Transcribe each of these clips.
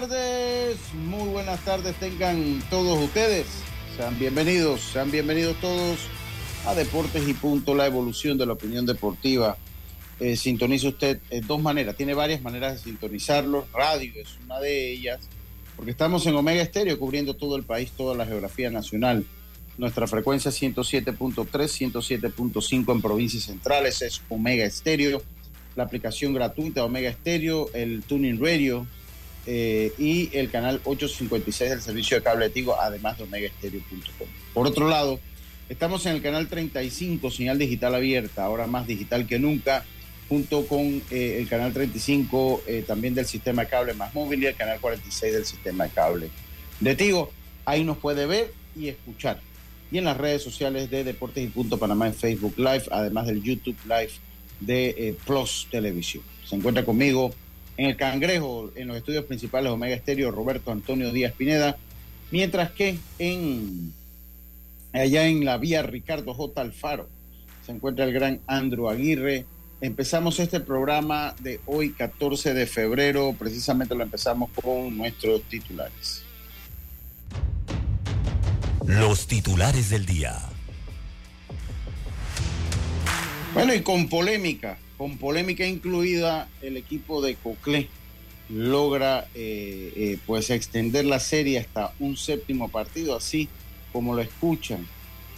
Tardes, muy buenas tardes tengan todos ustedes. Sean bienvenidos, sean bienvenidos todos a Deportes y Punto, la evolución de la opinión deportiva. Eh, sintoniza usted en dos maneras, tiene varias maneras de sintonizarlo. Radio es una de ellas, porque estamos en Omega Estéreo cubriendo todo el país, toda la geografía nacional. Nuestra frecuencia 107.3, 107.5 en provincias centrales es Omega Estéreo. La aplicación gratuita Omega Estéreo, el Tuning Radio, eh, y el canal 856 del servicio de cable de Tigo, además de omegaestereo.com. Por otro lado, estamos en el canal 35, señal digital abierta, ahora más digital que nunca, junto con eh, el canal 35 eh, también del sistema de cable más móvil y el canal 46 del sistema de cable de Tigo. Ahí nos puede ver y escuchar. Y en las redes sociales de Deportes y Punto Panamá en Facebook Live, además del YouTube Live de Plus Televisión. Se encuentra conmigo en el Cangrejo, en los estudios principales Omega Estéreo, Roberto Antonio Díaz Pineda, mientras que en allá en la vía Ricardo J. Alfaro se encuentra el gran Andrew Aguirre. Empezamos este programa de hoy, 14 de febrero, precisamente lo empezamos con nuestros titulares. los titulares del día. Bueno, y con polémica, con polémica incluida, el equipo de Coclé logra eh, eh, pues extender la serie hasta un séptimo partido, así como lo escuchan,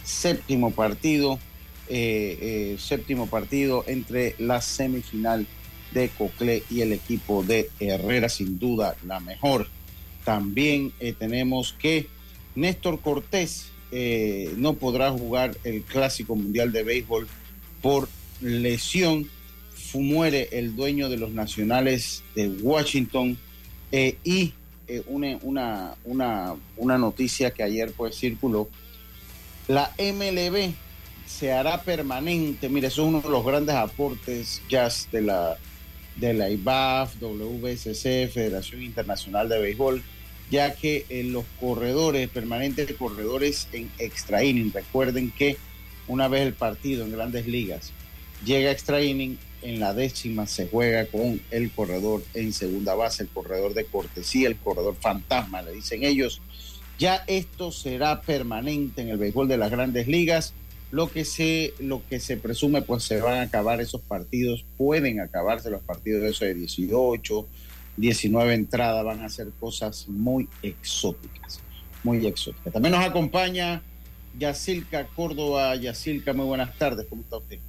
séptimo partido, eh, séptimo partido entre la semifinal de Coclé y el equipo de Herrera, sin duda la mejor. También tenemos que Néstor Cortés no podrá jugar el Clásico Mundial de Béisbol por lesión. Muere el dueño de los Nacionales de Washington eh, y eh, una, una, una, una noticia que ayer pues circuló. La MLB se hará permanente. Mire, eso es uno de los grandes aportes jazz de la, de la IBAF, WSC, Federación Internacional de Béisbol, ya que eh, los corredores, permanentes corredores en extra inning, recuerden que una vez el partido en grandes ligas llega extra inning, en la décima se juega con el corredor en segunda base, el corredor de cortesía, el corredor fantasma, le dicen ellos. Ya esto será permanente en el béisbol de las grandes ligas. Lo que se, lo que se presume, pues se van a acabar esos partidos, pueden acabarse los partidos de eso de 18, 19 entradas, van a ser cosas muy exóticas, muy exóticas. También nos acompaña Yacilca Córdoba. Yacilca, muy buenas tardes, ¿cómo está usted?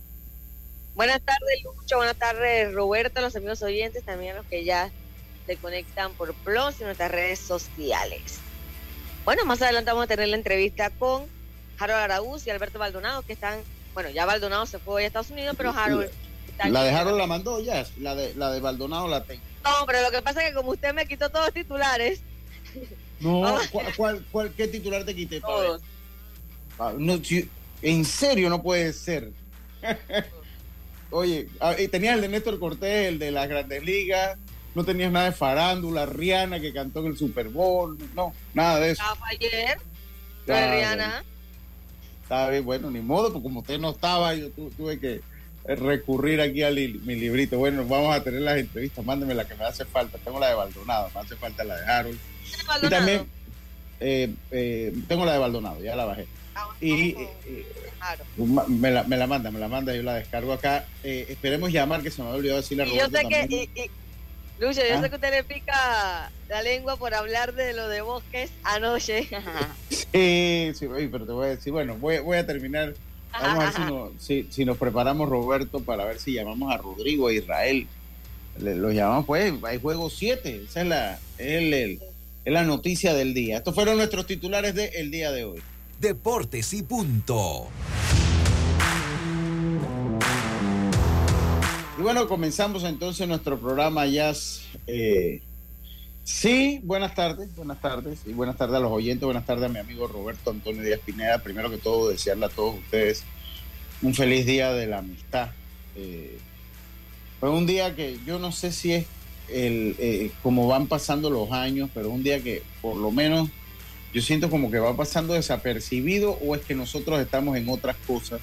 Buenas tardes, Lucho. Buenas tardes, Roberto, a los amigos oyentes, también a los que ya se conectan por Plus y nuestras redes sociales. Bueno, más adelante vamos a tener la entrevista con Harold Araúz y Alberto Baldonado, que están, bueno, ya Baldonado se fue a Estados Unidos, pero Harold está La de Harold la mandó ya, la de, la de Baldonado la tengo. No, pero lo que pasa es que como usted me quitó todos los titulares, No. ¿cuál, cuál, cuál- qué titular te quité? todos. Ah, no, en serio no puede ser. Oye, ah, y tenías el de Néstor Cortés, el de las grandes ligas, no tenías nada de farándula, Rihanna que cantó en el Super Bowl, no, nada de eso. Estaba ayer, Ya, lo de Rihanna. Está bien, bueno, ni modo, porque como usted no estaba, yo tu- tuve que eh, recurrir aquí a li- mi librito. Bueno, vamos a tener las entrevistas, mándeme la que me hace falta. Tengo la de Baldonado, me hace falta la de Harold. Y también eh, eh, tengo la de Baldonado, ya la bajé. Y eh, me, la, me la manda, me la manda, yo la descargo acá. Eh, esperemos llamar, que se me había olvidado decirle a Y yo Roberto sé que, también. y, y- Lucho, yo Ah. sé que usted le pica la lengua por hablar de lo de bosques anoche. Sí, sí, oye, pero te voy a decir, bueno, voy, voy a terminar. Vamos a ver si, nos- si, si nos preparamos, Roberto, para ver si llamamos a Rodrigo, a Israel. Le- los llamamos, pues, hay juego 7. Esa es la, es, el- el- es la noticia del día. Estos fueron nuestros titulares del día de hoy. Deportes y punto. Y bueno, comenzamos entonces nuestro programa Jazz. Eh, sí, buenas tardes, buenas tardes. Y buenas tardes a los oyentes, buenas tardes a mi amigo Roberto Antonio Díaz Pineda. Primero que todo, desearle a todos ustedes un feliz día de la amistad. Eh, fue un día que yo no sé si es el, eh, como van pasando los años, pero un día que por lo menos yo siento como que va pasando desapercibido o es que nosotros estamos en otras cosas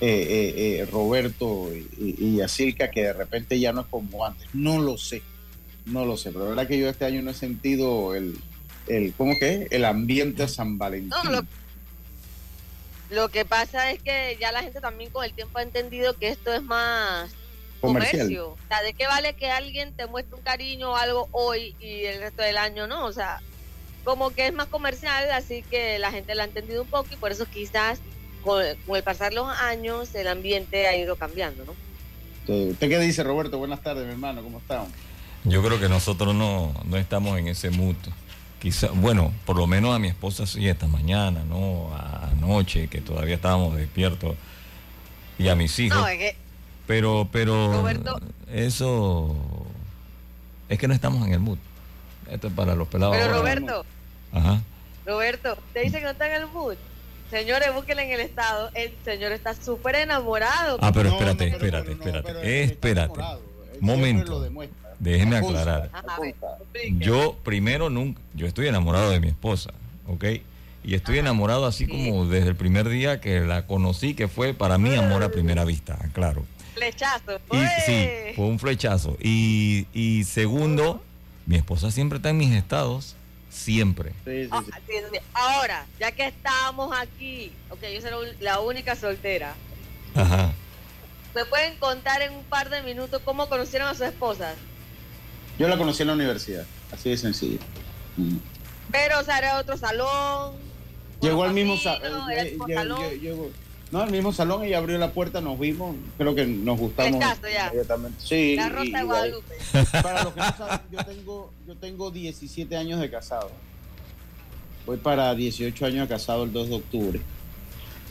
eh, eh, eh, Roberto y, y Yacirca, que de repente ya no es como antes. No lo sé, no lo sé, pero la verdad que yo este año no he sentido el, el ¿cómo que es? El ambiente San Valentín. No, lo- Lo que pasa es que ya la gente también con el tiempo ha entendido que esto es más comercial. comercio. O sea, ¿de qué vale que alguien te muestre un cariño o algo hoy y el resto del año no? O sea, como que es más comercial, así que la gente lo ha entendido un poco y por eso quizás con, con el pasar los años el ambiente ha ido cambiando, ¿no? ¿Usted usted qué dice, Roberto? Buenas tardes, mi hermano, ¿cómo están? Yo creo que nosotros no, no estamos en ese mood. Quizá, bueno, por lo menos a mi esposa sí esta mañana, ¿no? A- Anoche, que todavía estábamos despiertos. Y a mis hijos. No, es que pero, pero Roberto. eso es que no estamos en el mood. Esto es para los pelados. Pero ahora. Roberto, Ajá. Roberto, te dice que no está en el mood. Señores, búsquenle en el estado. El señor está súper enamorado. Ah, pero espérate, no, espérate, no, espérate. espérate. Momento. Déjeme aclarar. Ajá. Yo primero nunca, yo estoy enamorado de mi esposa, ¿ok? Y estoy enamorado así Sí. como desde el primer día que la conocí, que fue para mí amor a primera vista, claro. Flechazo. Y sí, ¡Ué! fue un flechazo. Y, y segundo, mi esposa siempre está en mis estados, siempre. Sí, sí, Ah, sí. Ahora, ya que estamos aquí, ok, yo soy la única soltera. Ajá. ¿Me pueden contar en un par de minutos cómo conocieron a sus esposas? Yo la conocí en la universidad, así de sencillo. Mm. Pero, o sea, era otro salón. Llegó al mismo camino, salón. salón. No, al mismo salón, ella abrió la puerta, nos vimos, creo que nos gustamos. Flechazo, ya. inmediatamente. Sí, La Rosa y de Guadalupe. Para los que no saben, yo tengo, yo tengo 17 años de casado. Voy para 18 años de casado el 2 de octubre.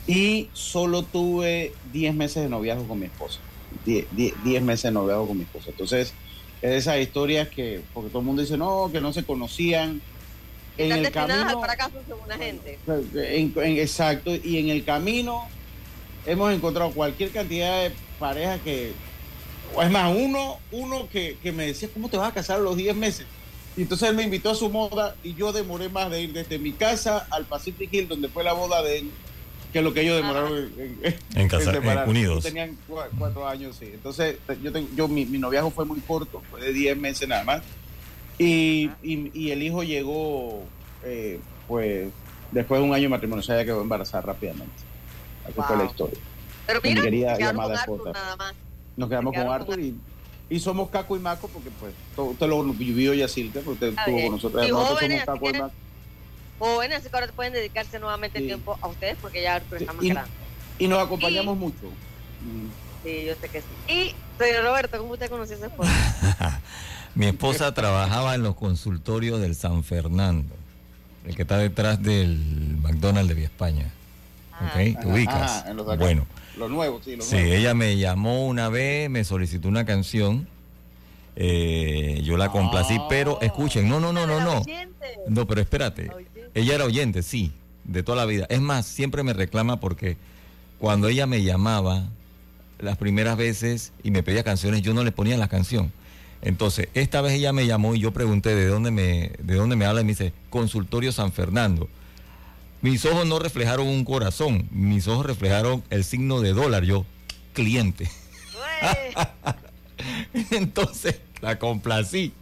Y solo tuve 10 meses de noviazgo con mi esposa. 10, 10 10 meses de noviazgo con mi esposa. Entonces, es de esas historias que, porque todo el mundo dice, no, que no se conocían. En Están el destinadas camino, al fracaso según la gente. en- en- exacto, y en el camino hemos encontrado cualquier cantidad de parejas que, o es más, uno, uno que, que me decía, ¿cómo te vas a casar a los 10 meses? Y entonces él me invitó a su boda y yo demoré más de ir desde mi casa al Pacific Hill, donde fue la boda de él, que lo que ellos demoraron en, en- En casa- en separarse. unidos. Tenían cua- cuatro años, sí. Entonces, yo, tengo, yo mi, mi noviazgo fue muy corto, fue de 10 meses nada más. Y, y, y el hijo llegó, eh, pues, después de un año de matrimonio, o sea, ella quedó embarazada rápidamente. Así fue la historia. Pero Mi mira, querida llamada con Arthur esposa. nada más. Nos quedamos con Arthur con y, y somos Caco y Maco, porque pues todo, usted lo vivió ya Silvia, porque usted estuvo con nosotros. Y Nosotros jóvenes, somos Caco y así que- Maco. Jóvenes, así que ahora pueden dedicarse nuevamente el Sí. tiempo a ustedes porque ya Arthur está más Y, grande. y nos acompañamos mucho. Mm. Sí, yo sé que sí. Y, señor Roberto, ¿cómo usted conoció a su esposa? Mi esposa trabajaba en los consultorios del San Fernando, el que está detrás del McDonald's de Vía España. Ah, ¿Ok? ¿Te Ajá, ubicas? ajá, en los de acá. bueno, Los nuevos, sí, los sí, nuevos. ella me llamó una vez, me solicitó una canción. eh, yo la complací, Ah. pero escuchen, no, no, no, no, no. No, pero espérate. Ella era oyente, sí, de toda la vida. Es más, siempre me reclama porque cuando ella me llamaba las primeras veces y me pedía canciones, yo no le ponía la canción. Entonces, esta vez ella me llamó y yo pregunté de dónde me, de dónde me habla y me dice, Consultorio San Fernando. Mis ojos no reflejaron un corazón, mis ojos reflejaron el signo de dólar, yo, cliente. Entonces la complací.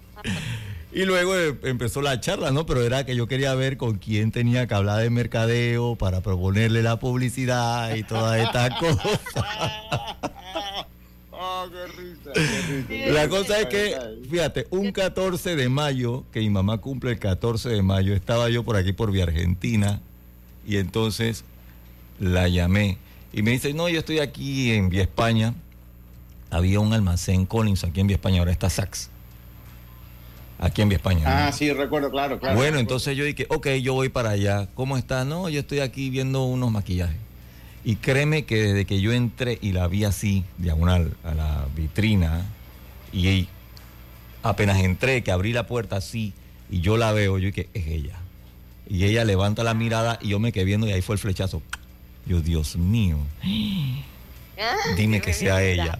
Y luego eh, empezó la charla, ¿no? Pero era que yo quería ver con quién tenía que hablar de mercadeo para proponerle la publicidad y todas estas cosas. La cosa es que, fíjate, un 14 de mayo, que mi mamá cumple el 14 de mayo, estaba yo por aquí por Vía Argentina y entonces la llamé y me dice, no, yo estoy aquí en Vía España. Había un almacén Collins aquí en Vía España, ahora está Saks. Aquí en Vía España. ¿no? Ah, sí, recuerdo, claro, claro. Bueno, entonces yo dije, ok, yo voy para allá. ¿Cómo está? No, yo estoy aquí viendo unos maquillajes. Y créeme que desde que yo entré y la vi así, diagonal a la vitrina, y apenas entré, que abrí la puerta así, y yo la veo, yo dije, es ella. Y ella levanta la mirada y yo me quedé viendo y ahí fue el flechazo. Yo, Dios mío, Ah, dime que sea ella.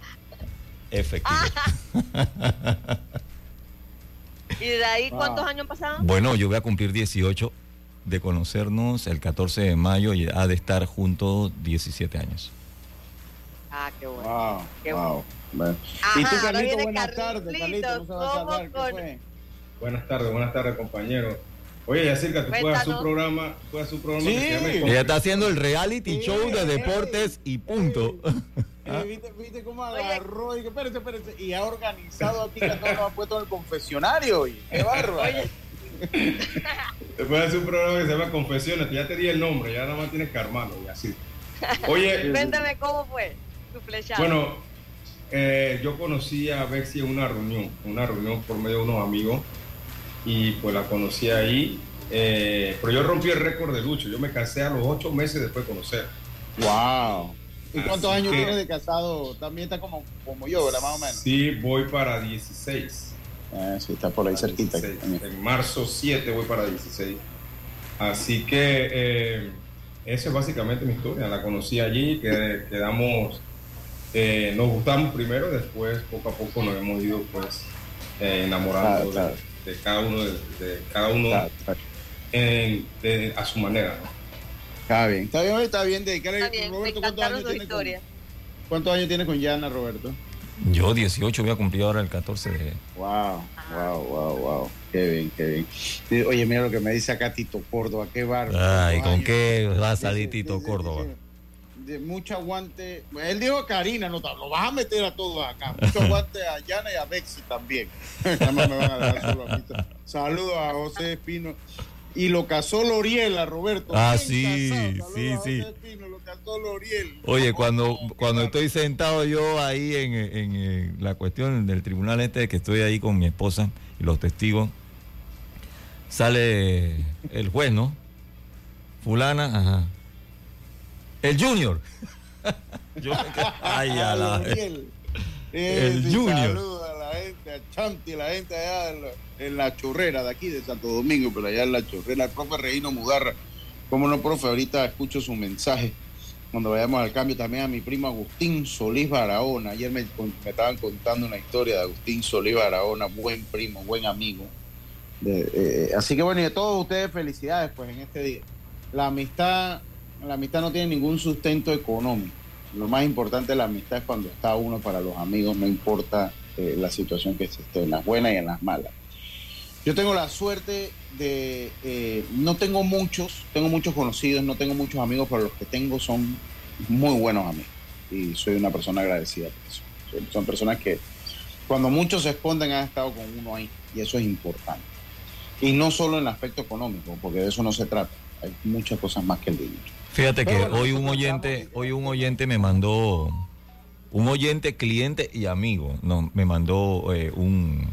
Efectivo. ¿Y de ahí cuántos Wow. años pasaron? Bueno, yo voy a cumplir 18 de conocernos el 14 de mayo y ha de estar juntos 17 años. Ah, qué bueno. Wow, Qué wow. Bueno. Ajá, y tú, ahora Carlito, viene buenas tardes, Carlitos, Carlito, no se va a ¿cómo saludar, ¿qué con- fue? Buenas tardes, buenas tardes, compañero. Oye, Yacirca, tú puedes hacer Cuéntanos. un programa, un programa Sí. que se Ella está haciendo el reality Sí, show de ey, deportes y punto. Eh, ¿viste, ¿Viste cómo agarró? Y que, espérate, espérate. Y ha organizado aquí que a todos nos ha puesto en el confesionario. Y qué bárbaro. Te puedes hacer un programa que se llama Confesiones, que ya te di el nombre, ya nada más tienes que armarlo y así. Oye, Cuéntame cómo fue tu flechazo. bueno, eh, yo conocí a Bexy en una reunión, una reunión por medio de unos amigos, y pues la conocí ahí. eh, pero yo rompí el récord de Lucho, yo me casé a los ocho meses después de conocer. Wow. ¿Y cuántos años que- tienes de casado? También está como, como yo, ¿verdad? Más o menos. Sí, voy para 16. Ah, sí, está por ahí Para cerquita. 16. En marzo 7 voy para 16. Así que eh, esa es básicamente mi historia. La conocí allí, que quedamos, eh, nos gustamos primero, después poco a poco nos hemos ido pues eh, enamorando Claro, claro. De, cada uno, de, de cada uno Está, está- en- de- a su manera. ¿no? está bien. Está bien, está bien. Dedicarle, Está bien, Roberto, ¿cuántos años, tiene con. ¿cuántos años tiene con Yana, Roberto? Yo 18 voy a cumplir ahora el 14 de... Wow, wow, wow, wow. Qué bien, qué bien. Oye, mira lo que me dice acá Tito Córdoba, qué bárbaro. Ay, ¿Cuántos ¿con años? qué va a salir Tito Córdoba? De mucho aguante. Él dijo a Karina, no, lo vas a meter a todos acá. Mucho aguante a Yana y a Bexi también. Nada más me van a dejar solo a mí. Saludos a José Espino. Y lo casó Loriel a Roberto. Ah, sí, sí, sí. Espino, lo casó Loriel. Oye, cuando, cuando estoy sentado yo ahí en, en, la cuestión del tribunal este, que estoy ahí con mi esposa y los testigos, sale el juez, ¿no? Fulana, ajá. El junior. Yo me quedé- ay, a la-. El Ese Junior. Saludos a la gente, a Chanti, la gente allá en la, en la chorrera de aquí de Santo Domingo, pero allá en la chorrera, el profe Reino Mudarra. ¿Cómo no, profe? Ahorita escucho su mensaje. Cuando vayamos al cambio, también a mi primo Agustín Solís Barahona. Ayer me, estaban contando una historia de Agustín Solís Barahona, buen primo, buen amigo. De- eh, así que bueno, y a todos ustedes felicidades pues en este día. La amistad, la amistad no tiene ningún sustento económico. Lo más importante de la amistad es cuando está uno para los amigos, no importa eh, la situación que se esté, en las buenas y en las malas. Yo tengo la suerte de, eh, no tengo muchos, tengo muchos conocidos, no tengo muchos amigos, pero los que tengo son muy buenos amigos. Y soy una persona agradecida por eso. Son- Son personas que cuando muchos se esconden han estado con uno ahí, y eso es importante. Y no solo en el aspecto económico, porque de eso no se trata. Hay muchas cosas más que el dinero. Fíjate que bueno, hoy un oyente, hoy un oyente me mandó, un oyente, cliente y amigo, no, me mandó eh, un,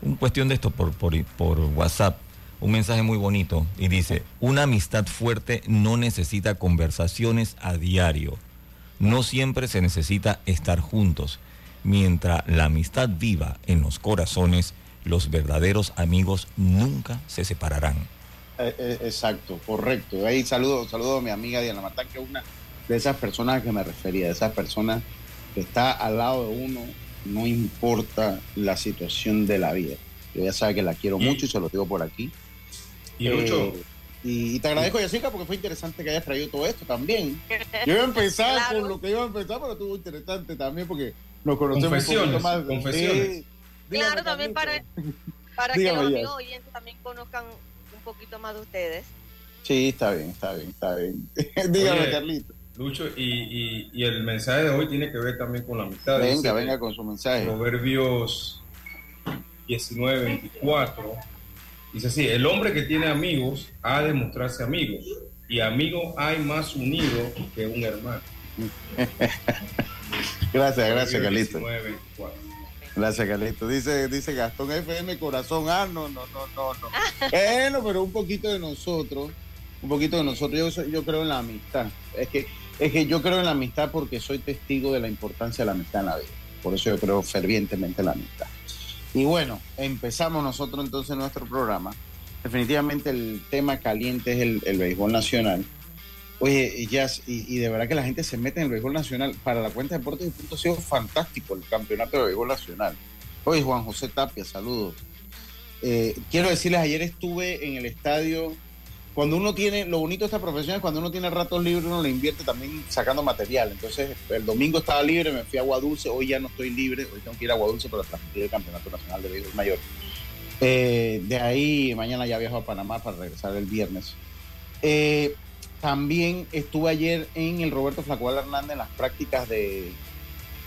un cuestión de esto por, por, por WhatsApp, un mensaje muy bonito y dice, una amistad fuerte no necesita conversaciones a diario, no siempre se necesita estar juntos, mientras la amistad viva en los corazones, los verdaderos amigos nunca se separarán. Eh, eh, exacto, correcto. Ahí saludo, saludo a mi amiga Diana Matán, que es una de esas personas a que me refería, de esas personas que está al lado de uno, no importa la situación de la vida. Yo ya sabe que la quiero Y- mucho y se lo digo por aquí. Y Lucho, Eh, y, y te agradezco, Yacirca, porque fue interesante que hayas traído todo esto también. Yo iba a empezar Claro. con lo que iba a empezar, pero estuvo interesante también porque nos conocemos un poquito Confesiones, más. confesiones. Dígame, Claro, también para, para que los amigos oyentes también conozcan un poquito más de ustedes. Sí, está bien, está bien, está bien. Dígame, Oye. Carlito. Lucho, y, y, el mensaje de hoy tiene que ver también con la amistad. Venga, venga con su mensaje. Proverbios 19, 24. Dice así, el hombre que tiene amigos ha de mostrarse amigos, y amigos hay más unido que un hermano. gracias, gracias, Carlito. Gracias, Carlito. Dice, dice Gastón FM Corazón. Ah, no, no, no, no, no. bueno, pero un poquito de nosotros, un poquito de nosotros. Yo, yo creo en la amistad. Es que, es que yo creo en la amistad porque soy testigo de la importancia de la amistad en la vida. Por eso yo creo fervientemente en la amistad. Y bueno, empezamos nosotros entonces nuestro programa. Definitivamente el tema caliente es el, el béisbol nacional. Oye, Jazz, y, de verdad que la gente se mete en el béisbol nacional. Para la cuenta de Deportes Punto ha sido fantástico el campeonato de béisbol nacional. Oye, Juan José Tapia, saludos. Eh, quiero decirles, ayer estuve en el estadio. Cuando uno tiene, lo bonito de esta profesión es cuando uno tiene ratos libres, uno le invierte también sacando material. Entonces, el domingo estaba libre, me fui a Aguadulce, hoy ya no estoy libre, hoy tengo que ir a Aguadulce para transmitir el Campeonato Nacional de Béisbol Mayor. Eh, de ahí, mañana ya viajo a Panamá para regresar el viernes. Eh, también estuve ayer en el Roberto Flacual Hernández en las prácticas de,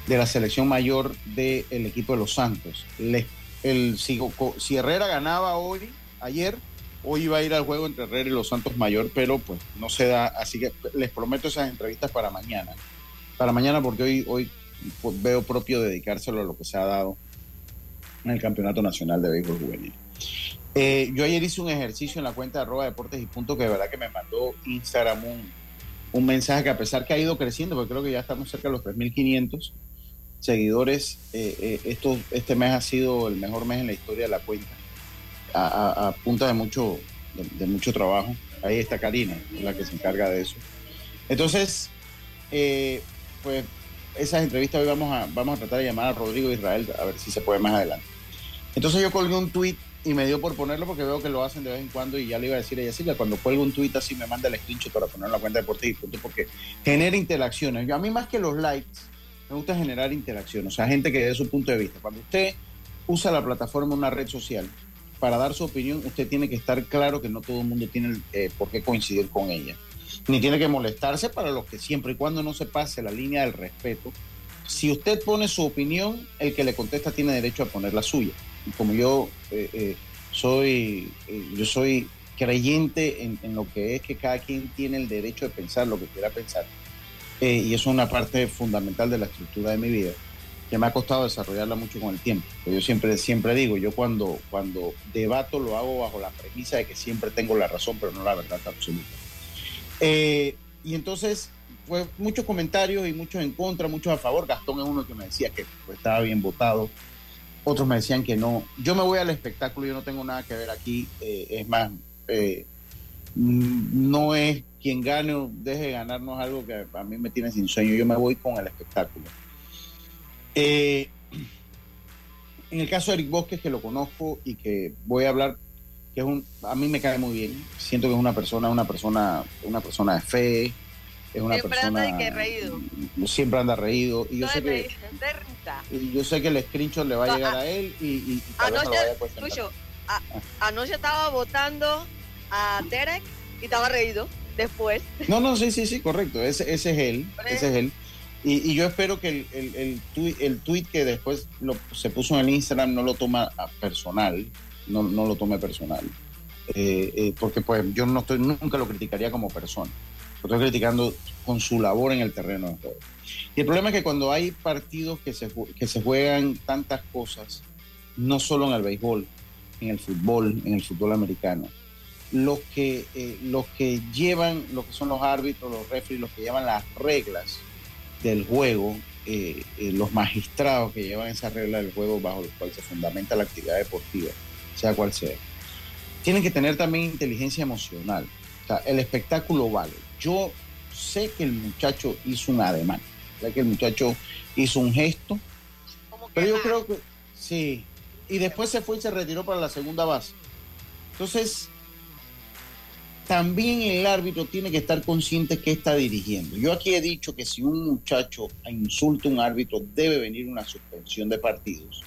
la selección mayor del equipo de los Santos. el, si, Herrera ganaba hoy, ayer, hoy iba a ir al juego entre Herrera y los Santos Mayor, pero pues no se da. Así que les prometo esas entrevistas para mañana. Para mañana, porque hoy, hoy pues, veo propio dedicárselo a lo que se ha dado en el Campeonato Nacional de Béisbol Juvenil. Eh, yo ayer hice un ejercicio en la cuenta de arroba deportes y punto que de verdad que me mandó Instagram un, mensaje que a pesar que ha ido creciendo, porque creo que ya estamos cerca de los 3.500 seguidores, eh, eh este mes ha sido el mejor mes en la historia de la cuenta, a, punta de mucho, de, mucho trabajo. Ahí está Karina, la que se encarga de eso. Entonces, eh, pues esas entrevistas hoy vamos a, vamos a tratar de llamar a Rodrigo Israel a ver si se puede más adelante. Entonces yo colgué un tweet y me dio por ponerlo porque veo que lo hacen de vez en cuando y ya le iba a decir a ella, cuando cuelgo un tweet así me manda el screenshot para poner en la cuenta de Deportes y Punto porque genera interacciones. Yo, a mí más que los likes, me gusta generar interacciones, o sea, gente que dé su punto de vista. Cuando usted usa la plataforma, una red social, para dar su opinión, usted tiene que estar claro que no todo el mundo tiene eh, por qué coincidir con ella. Ni tiene que molestarse para los que siempre y cuando no se pase la línea del respeto. Si usted pone su opinión, el que le contesta tiene derecho a poner la suya como yo eh, eh, soy, eh, yo soy creyente en, lo que es que cada quien tiene el derecho de pensar lo que quiera pensar. y eso es una parte fundamental de la estructura de mi vida, que me ha costado desarrollarla mucho con el tiempo. yo siempre, siempre digo, yo cuando, cuando debato lo hago bajo la premisa de que siempre tengo la razón, pero no la verdad absoluta. y entonces, pues muchos comentarios y muchos en contra, muchos a favor. Gastón es uno que me decía que pues, estaba bien votado otros me decían que no. Yo me voy al espectáculo, yo no tengo nada que ver aquí. Eh, es más, eh, no es quien gane o deje de ganarnos algo que a mí me tiene sin sueño. Yo me voy con el espectáculo. Eh, en el caso de Eric Bosques, que lo conozco y que voy a hablar, que es un, a mí me cae muy bien. Siento que es una persona, una persona, una persona de fe, es una siempre persona anda que reído. siempre anda reído y yo sé que y yo sé que el screenshot le va a llegar a, él y, y, anoche, anoche estaba votando a Derek y estaba reído después. No no sí sí sí correcto ese, ese es él ese es él. Y, y, yo espero que el, el, el, tweet, el tweet que después lo, se puso en el Instagram no lo toma personal no, no lo tome personal. Eh, eh, porque pues yo no estoy nunca lo criticaría como persona estoy criticando con su labor en el terreno de juego. Y el problema es que cuando hay partidos que se, que se juegan tantas cosas, no solo en el béisbol, en el fútbol, en el fútbol americano, los que, eh, los que llevan, lo que son los árbitros, los referees, los que llevan las reglas del juego, eh, eh, los magistrados que llevan esas reglas del juego bajo los cuales se fundamenta la actividad deportiva, sea cual sea, tienen que tener también inteligencia emocional. O sea, el espectáculo vale yo sé que el muchacho hizo un ademán, sé que el muchacho hizo un gesto, pero yo creo que sí. Y después se fue y se retiró para la segunda base. Entonces, también el árbitro tiene que estar consciente que está dirigiendo. Yo aquí he dicho que si un muchacho insulta a un árbitro, debe venir una suspensión de partidos,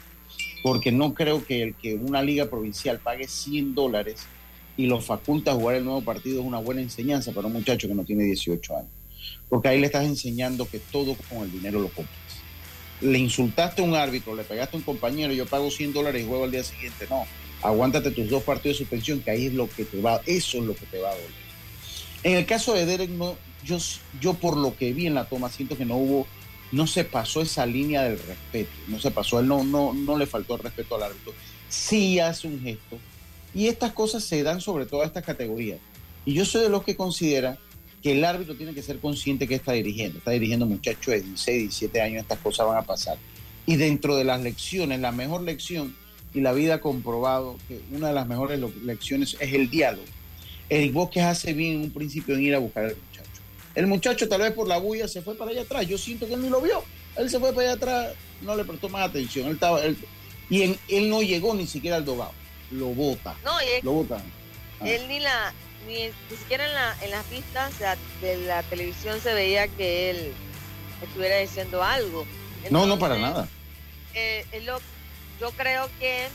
porque no creo que el que una liga provincial pague 100 dólares y lo faculta a jugar el nuevo partido es una buena enseñanza para un muchacho que no tiene 18 años. porque ahí le estás enseñando que todo con el dinero lo compras. Le insultaste a un árbitro, le pegaste a un compañero, yo pago 100 dólares y juego al día siguiente. No, aguántate tus dos partidos de suspensión, que ahí es lo que te va, eso es lo que te va a doler. En el caso de Derek, no, yo, yo por lo que vi en la toma, siento que no hubo, no se pasó esa línea del respeto, no se pasó, él no, no, no le faltó el respeto al árbitro, sí hace un gesto. Y estas cosas se dan sobre todas estas categorías. Y yo soy de los que considera que el árbitro tiene que ser consciente que está dirigiendo. Está dirigiendo muchachos de 16, 17 años, estas cosas van a pasar. Y dentro de las lecciones, la mejor lección, y la vida ha comprobado que una de las mejores lecciones es el diálogo. Eric Bosques hace bien en un principio en ir a buscar al muchacho. El muchacho tal vez por la bulla se fue para allá atrás. Yo siento que él ni lo vio. Él se fue para allá atrás, no le prestó más atención. Él estaba, y él no llegó ni siquiera al dogado. Lo bota. No, y lo bota. Ah. Él ni la, ni, siquiera en, la, en las pistas de la televisión se veía que él estuviera diciendo algo. no, no para nada. Eh, yo creo que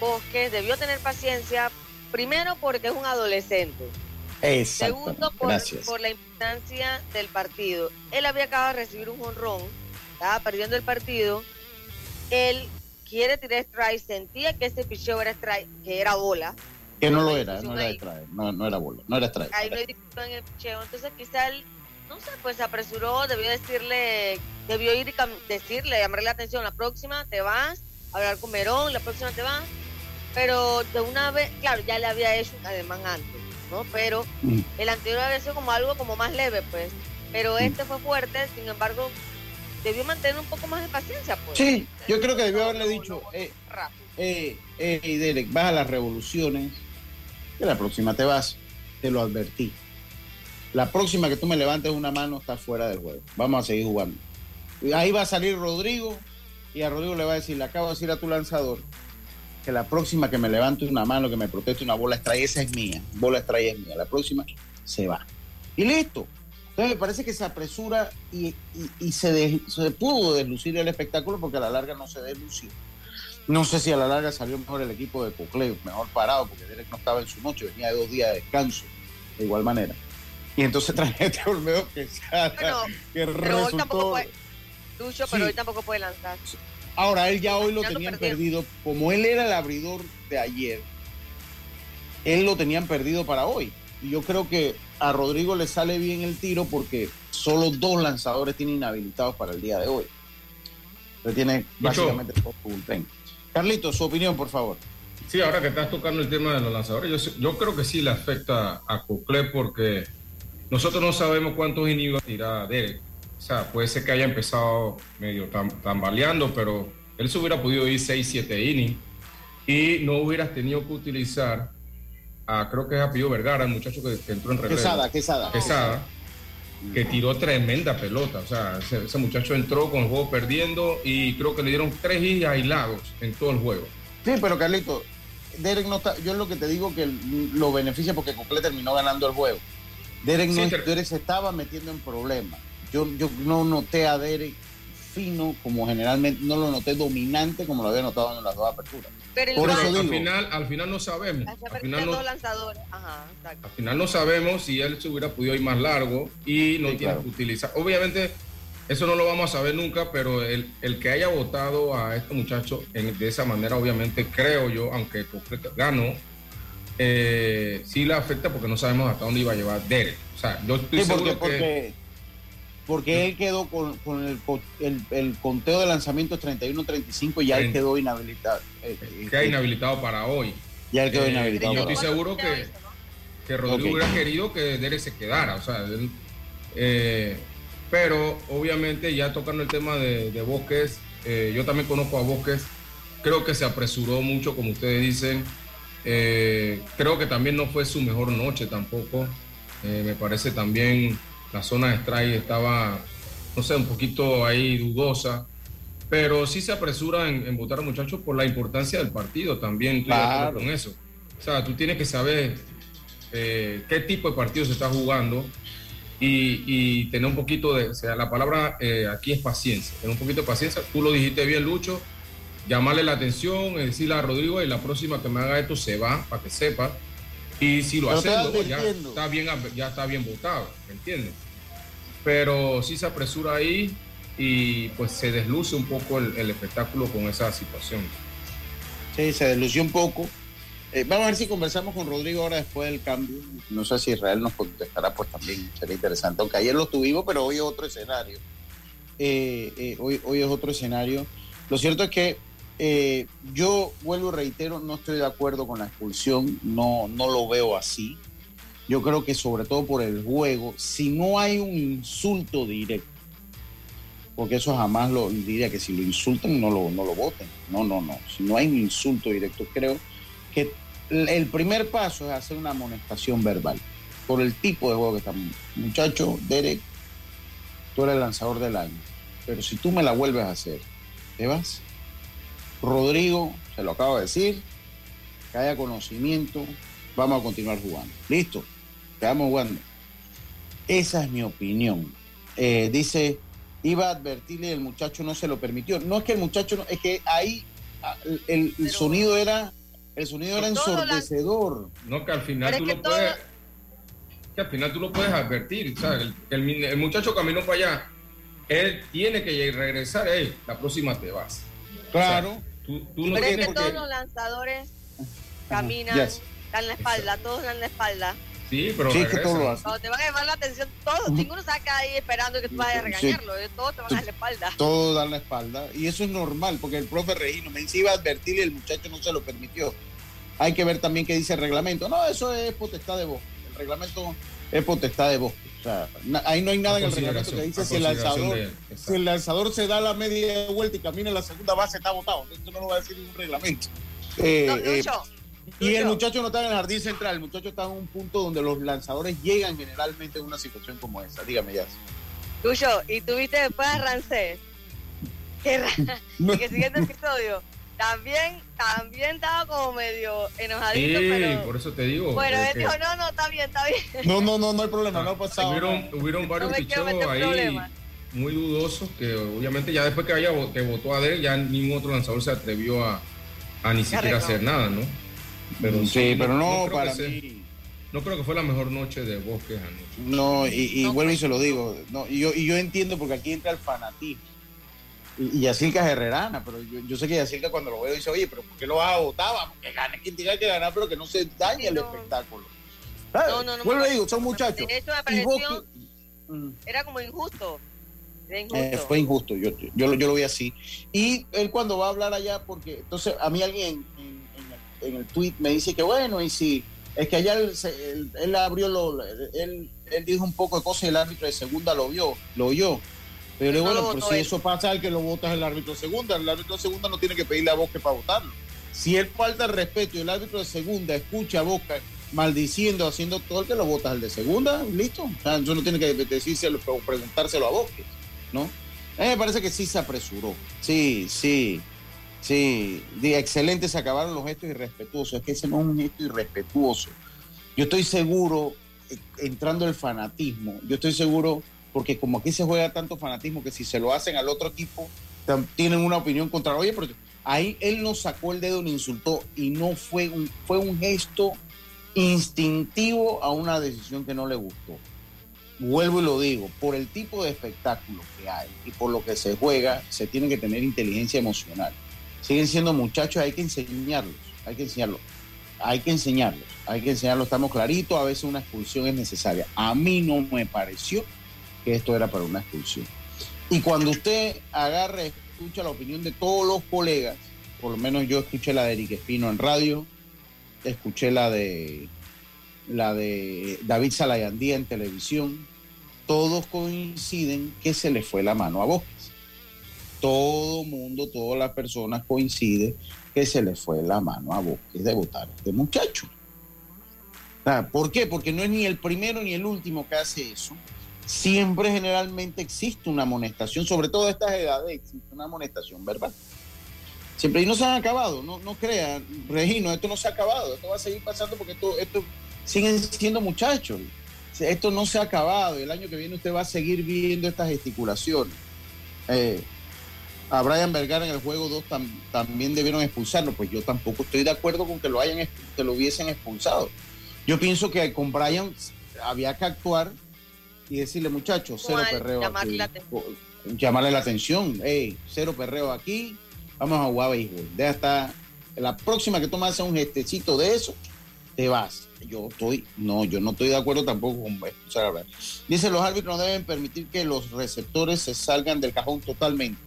Bosque debió tener paciencia, primero porque es un adolescente. Segundo, por, por, la importancia del partido. Él había acabado de recibir un honrón, estaba perdiendo el partido. Él quiere tirar strike, sentía que ese picheo era strike, que era bola. Que no lo era, no era strike, no, no, era bola, no era strike. Ahí no hay en el picheo, entonces quizá él, no sé, pues se apresuró, debió decirle, debió ir y decirle, llamarle la atención, la próxima te vas, hablar con Merón, la próxima te vas, pero de una vez, claro, ya le había hecho un ademán antes, ¿no? Pero mm. el anterior había sido como algo como más leve, pues, pero mm. este fue fuerte, sin embargo, debió mantener un poco más de paciencia. Pues. Sí, yo creo que debió haberle dicho, eh, eh, eh, vas a las revoluciones, que la próxima te vas, te lo advertí. La próxima que tú me levantes una mano está fuera del juego. Vamos a seguir jugando. Ahí va a salir Rodrigo y a Rodrigo le va a decir, le acabo de decir a tu lanzador que la próxima que me levante una mano, que me proteste una bola extraída, esa es mía. Bola extraída es mía. La próxima se va. Y listo. Entonces me parece que se apresura y, se, se, pudo deslucir el espectáculo porque a la larga no se deslució. No sé si a la larga salió mejor el equipo de Cocleo, mejor parado, porque Derek no estaba en su noche, venía de dos días de descanso, de igual manera. Y entonces trae este Olmedo que, bueno, que pero hoy tampoco puede, pero hoy tampoco puede lanzar. Ahora, él ya hoy lo tenían perdido. Como él era el abridor de ayer, él lo tenían perdido para hoy. Yo creo que a Rodrigo le sale bien el tiro porque solo dos lanzadores tienen inhabilitados para el día de hoy. Entonces tiene básicamente todo bullpen. Carlito, su opinión, por favor. Sí, ahora que estás tocando el tema de los lanzadores, yo, creo que sí le afecta a Cocle porque nosotros no sabemos cuántos innings va a Derek. O sea, puede ser que haya empezado medio tambaleando, pero él se hubiera podido ir 6, 7 innings y no hubieras tenido que utilizar creo que es a Pío Vergara, el muchacho que, entró en relevo. Quesada, Quesada. Quesada, que tiró tremenda pelota. O sea, ese, muchacho entró con el juego perdiendo y creo que le dieron tres hits aislados en todo el juego. Sí, pero Carlito, Derek no está, yo es lo que te digo que lo beneficia porque Cocle terminó ganando el juego. Derek, no, Derek se estaba metiendo en problemas. Yo, yo no noté a Derek fino como generalmente, no lo noté dominante como lo había notado en las dos aperturas. Por eso al final, al final no sabemos. Al final no, al final no sabemos si él se hubiera podido ir más largo y no tiene que utilizar. Obviamente, eso no lo vamos a saber nunca, pero el, el que haya votado a este muchacho de esa manera, obviamente, creo yo, aunque ganó, eh, sí le afecta porque no sabemos hasta dónde iba a llevar Derek. O sea, yo estoy seguro que porque él quedó con, el, el, conteo de lanzamientos 31-35 y ya él quedó inhabilitado. Eh, queda inhabilitado para hoy. Ya él quedó eh, inhabilitado. Yo estoy seguro que, que Rodrigo hubiera querido que Derek se quedara. O sea, eh, pero obviamente ya tocando el tema de, de Bosques, yo también conozco a Bosques, creo que se apresuró mucho, como ustedes dicen. creo que también no fue su mejor noche tampoco. me parece también la zona de strike estaba, no sé, un poquito ahí dudosa, pero sí se apresura en, votar a muchachos por la importancia del partido también, claro. con eso. O sea, tú tienes que saber eh, qué tipo de partido se está jugando y, tener un poquito de, o sea, la palabra eh, aquí es paciencia, tener un poquito de paciencia. Tú lo dijiste bien, Lucho, llamarle la atención, decirle a Rodrigo y la próxima que me haga esto se va, para que sepa y si lo hace, ya está bien, ya está bien votado, ¿me entiendes? pero sí se apresura ahí y pues se desluce un poco el, el espectáculo con esa situación. Sí, se deslució un poco. Eh, vamos a ver si conversamos con Rodrigo ahora después del cambio. No sé si Israel nos contestará, pues también sería interesante. Aunque ayer lo tuvimos, pero hoy es otro escenario. Eh, eh, hoy, hoy es otro escenario. Lo cierto es que eh, yo vuelvo y reitero, no estoy de acuerdo con la expulsión, no, no lo veo así. Yo creo que sobre todo por el juego, si no hay un insulto directo, porque eso jamás lo diría que si lo insultan no lo, no lo voten. No, no, no. Si no hay un insulto directo, creo que el primer paso es hacer una amonestación verbal por el tipo de juego que estamos. Muchacho, Derek, tú eres el lanzador del año, pero si tú me la vuelves a hacer, te vas. Rodrigo, se lo acabo de decir, que haya conocimiento, vamos a continuar jugando. Listo, quedamos jugando. Esa es mi opinión. Eh, dice, iba a advertirle y el muchacho no se lo permitió. No es que el muchacho, no, es que ahí ah, el, sonido era, el sonido era ensordecedor. No, que al final tú lo puedes, que al final tú lo puedes advertir. ¿sabes? El, el, el muchacho caminó para allá. Él tiene que regresar, hey, la próxima te vas. Claro. O sea, tú, tú no Pero es que todos los lanzadores caminan, Yes. dan la espalda, todos dan la espalda. Sí, pero Sí, es que regresa. todo lo hace. Cuando te van a llamar la atención, todos, ninguno saca ahí esperando que tú vayas a regañarlo, eh, todos te van a dar la espalda. Todo dar la espalda. Y eso es normal, porque el profe Regino me iba a advertirle y el muchacho no se lo permitió. Hay que ver también qué dice el reglamento. No, eso es potestad de bosque. El reglamento es potestad de bosque. O sea, na- ahí no hay nada A en el reglamento que dice a si el lanzador, de si el lanzador se da la media vuelta y camina en la segunda base, está votado. Esto no lo va a decir en un reglamento. Eh, No, eh, Lucho, y el muchacho no está en el jardín central, el muchacho está en un punto donde los lanzadores llegan generalmente en una situación como esa. Dígame ya. Lucho, y tuviste después a Rancés, que, que siguiente episodio, también, también estaba como medio enojadito, pero, por eso te digo. bueno, él porque dijo, no, no, está bien, está bien. No, no, no, no hay problema, no ha pasado. hubieron, hubieron varios No ahí problemas. muy dudosos que obviamente ya después que haya que votó a Derek ya ningún otro lanzador se atrevió a, a ni siquiera hacer nada, ¿no? Pero sí, pero no, para sea- mí. no creo que fue la mejor noche de Bosques anoche. No, y, y No, vuelvo y se lo digo. No, y yo, y yo entiendo porque aquí entra el fanatismo. Y, y Yacirca herrerana, pero yo, yo sé que Yacirca cuando lo veo dice, oye, pero ¿por qué lo vas a votar? Vamos, que gane quien tenga que ganar, pero que no se dañe el No. espectáculo. ¿Sabes? No, no, no. Vuelvo digo, son muchachos. Me pareció, vos Mm. era como injusto. Eh, injusto. fue injusto, yo, yo, lo- yo lo vi así. Y él cuando va a hablar allá, porque entonces a mí alguien en, en el, en el tweet me dice que bueno, y si es que allá él, él- él abrió, lo, él, él dijo un poco de cosas y el árbitro de segunda lo vio, lo oyó. Pero yo No bueno, pero votó si él. eso pasa, el que lo vota es el árbitro de segunda. El árbitro de segunda no tiene que pedirle a Bosque para votarlo. Si él falta el respeto y el árbitro de segunda escucha a Bosque maldiciendo, haciendo todo el que lo vota el de segunda, listo. O sea, eso no tiene que decírselo o preguntárselo a Bosque, ¿no? A mí me parece que sí se apresuró. Sí, sí, sí. De excelente se acabaron los gestos irrespetuosos. Es que ese no es un gesto irrespetuoso. Yo estoy seguro, eh, entrando el fanatismo, yo estoy seguro, porque como aquí se juega tanto fanatismo que si se lo hacen al otro equipo, tienen una opinión contra. Oye, pero ahí él no sacó el dedo ni insultó y no fue un, fue un gesto instintivo a una decisión que no le gustó vuelvo y lo digo, por el tipo de espectáculo que hay y por lo que se juega, se tiene que tener inteligencia emocional. Siguen siendo muchachos, hay que enseñarlos, hay que enseñarlos, hay que enseñarlos, hay que enseñarlos, estamos claritos, a veces una expulsión es necesaria. A mí no me pareció que esto era para una expulsión. Y cuando usted agarra, escucha la opinión de todos los colegas, por lo menos yo escuché la de Eric Espino en radio, escuché la de la de David Salayandía en televisión, todos coinciden que se le fue la mano a Bosques. Todo mundo, todas las personas coinciden que se le fue la mano a Bosques de votar a este muchacho. ¿Por qué? Porque no es ni el primero ni el último que hace eso. Siempre generalmente existe una amonestación, sobre todo a estas edades existe una amonestación verbal. Siempre, y no se han acabado, no, no crean, Regino, esto no se ha acabado, esto va a seguir pasando porque esto, esto siguen siendo muchachos. Esto no se ha acabado el año que viene usted va a seguir viendo estas gesticulaciones. Eh, a Brian Vergara en el juego 2 también debieron expulsarlo, pues yo tampoco estoy de acuerdo con que lo, hayan, que lo hubiesen expulsado. Yo pienso que con Brian había que actuar y decirle, muchachos, cero perreo Llamarle aquí. la atención. Llamarle la atención. Hey, cero perreo aquí. Vamos a jugar béisbol. Deja estar. La próxima que tomas un gestecito de eso, te vas. Yo estoy, no, yo no estoy de acuerdo tampoco con a Bryant. Dice, los árbitros no deben permitir que los receptores se salgan del cajón totalmente.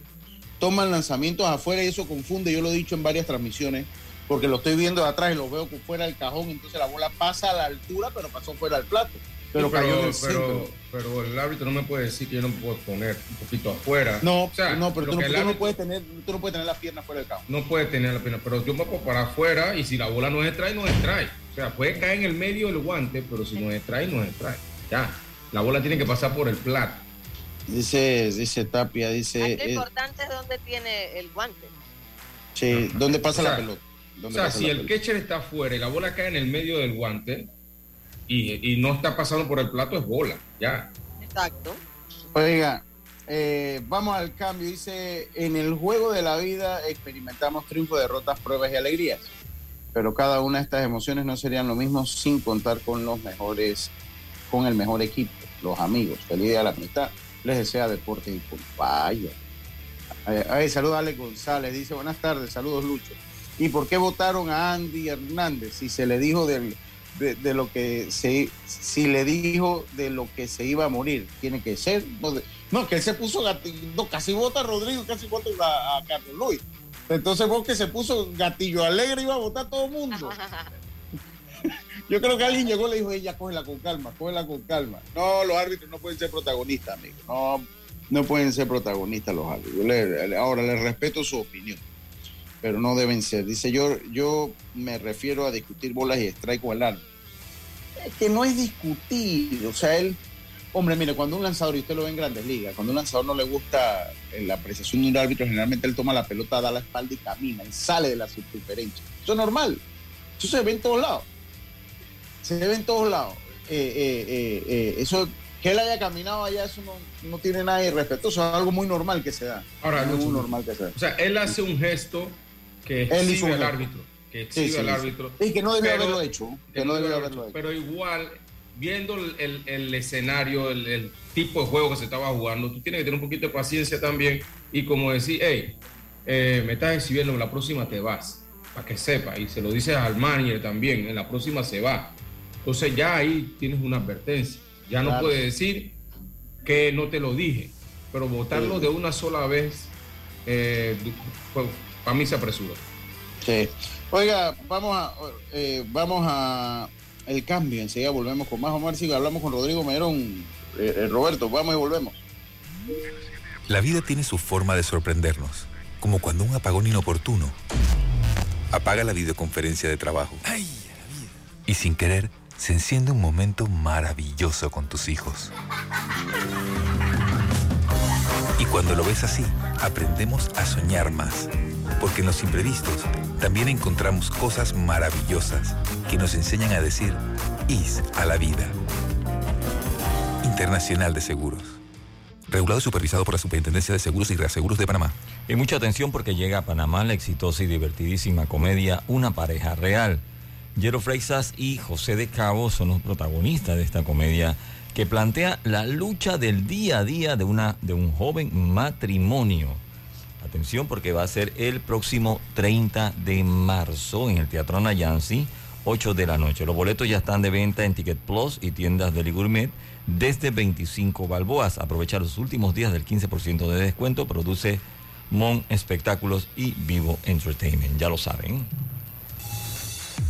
Toman lanzamientos afuera y eso confunde, yo lo he dicho en varias transmisiones, porque lo estoy viendo de atrás y lo veo fuera del cajón, entonces la bola pasa a la altura, pero pasó fuera del plato. Pero, Sí, cayó en el pero, centro. pero el árbitro no me puede decir que yo no me puedo poner un poquito afuera. No, O sea, no, pero tú no, tú puedes tener, tú no puedes tener las piernas fuera del cajón. no puede tener la pena, pero yo me puedo parar afuera y si la bola no extrae, no extrae. O sea, puede caer en el medio del guante, pero si no extrae, no extrae. Ya, la bola tiene que pasar por el plato. Dice, dice Tapia, dice, Aquí lo eh, importante es dónde tiene el guante. sí, ¿dónde pasa O sea, la pelota? O ¿Dónde sea, si la el pelota? catcher está afuera y la bola cae en el medio del guante y, y no está pasando por el plato, es bola. Ya. Exacto. Oiga, eh, vamos al cambio. Dice, en el juego de la vida experimentamos triunfos, derrotas, pruebas y alegrías. Pero cada una de estas emociones no serían lo mismo sin contar con los mejores, con el mejor equipo, los amigos. Feliz día de la amistad. Les desea deporte y por vaya. Eh, ay, saludos a Alex González. Dice, buenas tardes, saludos Lucho. ¿Y por qué votaron a Andy Hernández si se le dijo del, de, de lo que se si le dijo de lo que se iba a morir? Tiene que ser. No, que él se puso gatillo, no, casi vota a Rodrigo, casi vota a, a Carlos Luis. Entonces vos que se puso gatillo alegre iba a votar todo el mundo. Yo creo que alguien llegó y le dijo, ella cógela con calma, cógela con calma. No, los árbitros no pueden ser protagonistas, amigo. No, no pueden ser protagonistas los árbitros. Yo le- le- ahora les respeto su opinión, pero no deben ser. Dice yo, yo me refiero a discutir bolas y strike el árbitro. Es que no es discutir, o sea, él, hombre, mire, cuando un lanzador, y usted lo ve en grandes ligas, cuando un lanzador no le gusta eh, la apreciación de un árbitro, generalmente él toma la pelota, da la espalda y camina, y sale de la circunferencia. Eso es normal. Eso se ve en todos lados. Se ve en todos lados. Eh, eh, eso, que él haya caminado allá, eso no, no tiene nada irrespetuoso, es algo muy normal que se da. Ahora, muy, Lucho, normal que se da. O sea, él hace un gesto que exhibe al árbitro. Que exhibe sí, al árbitro. Y que no debió Pero- haberlo hecho. Que no debió haberlo hecho. Pero igual, viendo el, el- el escenario, el, el tipo de juego que se estaba jugando, tú tienes que tener un poquito de paciencia también y como decir, hey, eh, me estás exhibiendo, en la próxima te vas, para que sepa. Y se lo dices al manager también, en la próxima se va. Entonces ya ahí tienes una advertencia. Ya no puedes decir que no te lo dije, pero votarlo Sí. de una sola vez, eh, pues, para mí se apresura. Sí. Oiga, vamos a, eh, vamos a el cambio. Enseguida volvemos con más. Omar, si hablamos con Rodrigo Merón. Eh, eh, Roberto, vamos y volvemos. La vida tiene su forma de sorprendernos, como cuando un apagón inoportuno apaga la videoconferencia de trabajo. Y sin querer, se enciende un momento maravilloso con tus hijos. Y cuando lo ves así, aprendemos a soñar más, porque en los imprevistos también encontramos cosas maravillosas que nos enseñan a decir IS a la vida. Internacional de Seguros. Regulado y supervisado por la Superintendencia de Seguros y Reaseguros de Panamá. Y mucha atención porque llega a Panamá la exitosa y divertidísima comedia Una pareja real. Jero Freixas y José de Cabo son los protagonistas de esta comedia que plantea la lucha del día a día de, una, de un joven matrimonio. Atención porque va a ser el próximo 30 de marzo en el Teatro Anayansi, 8 de la noche. Los boletos ya están de venta en Ticket Plus y tiendas Deli Gourmet desde 25 balboas. Aprovecha los últimos días del 15% de descuento. Produce Mon Espectáculos y Vivo Entertainment. Ya lo saben.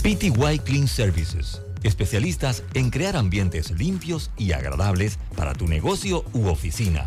PTY Clean Services. Especialistas en crear ambientes limpios y agradables para tu negocio u oficina.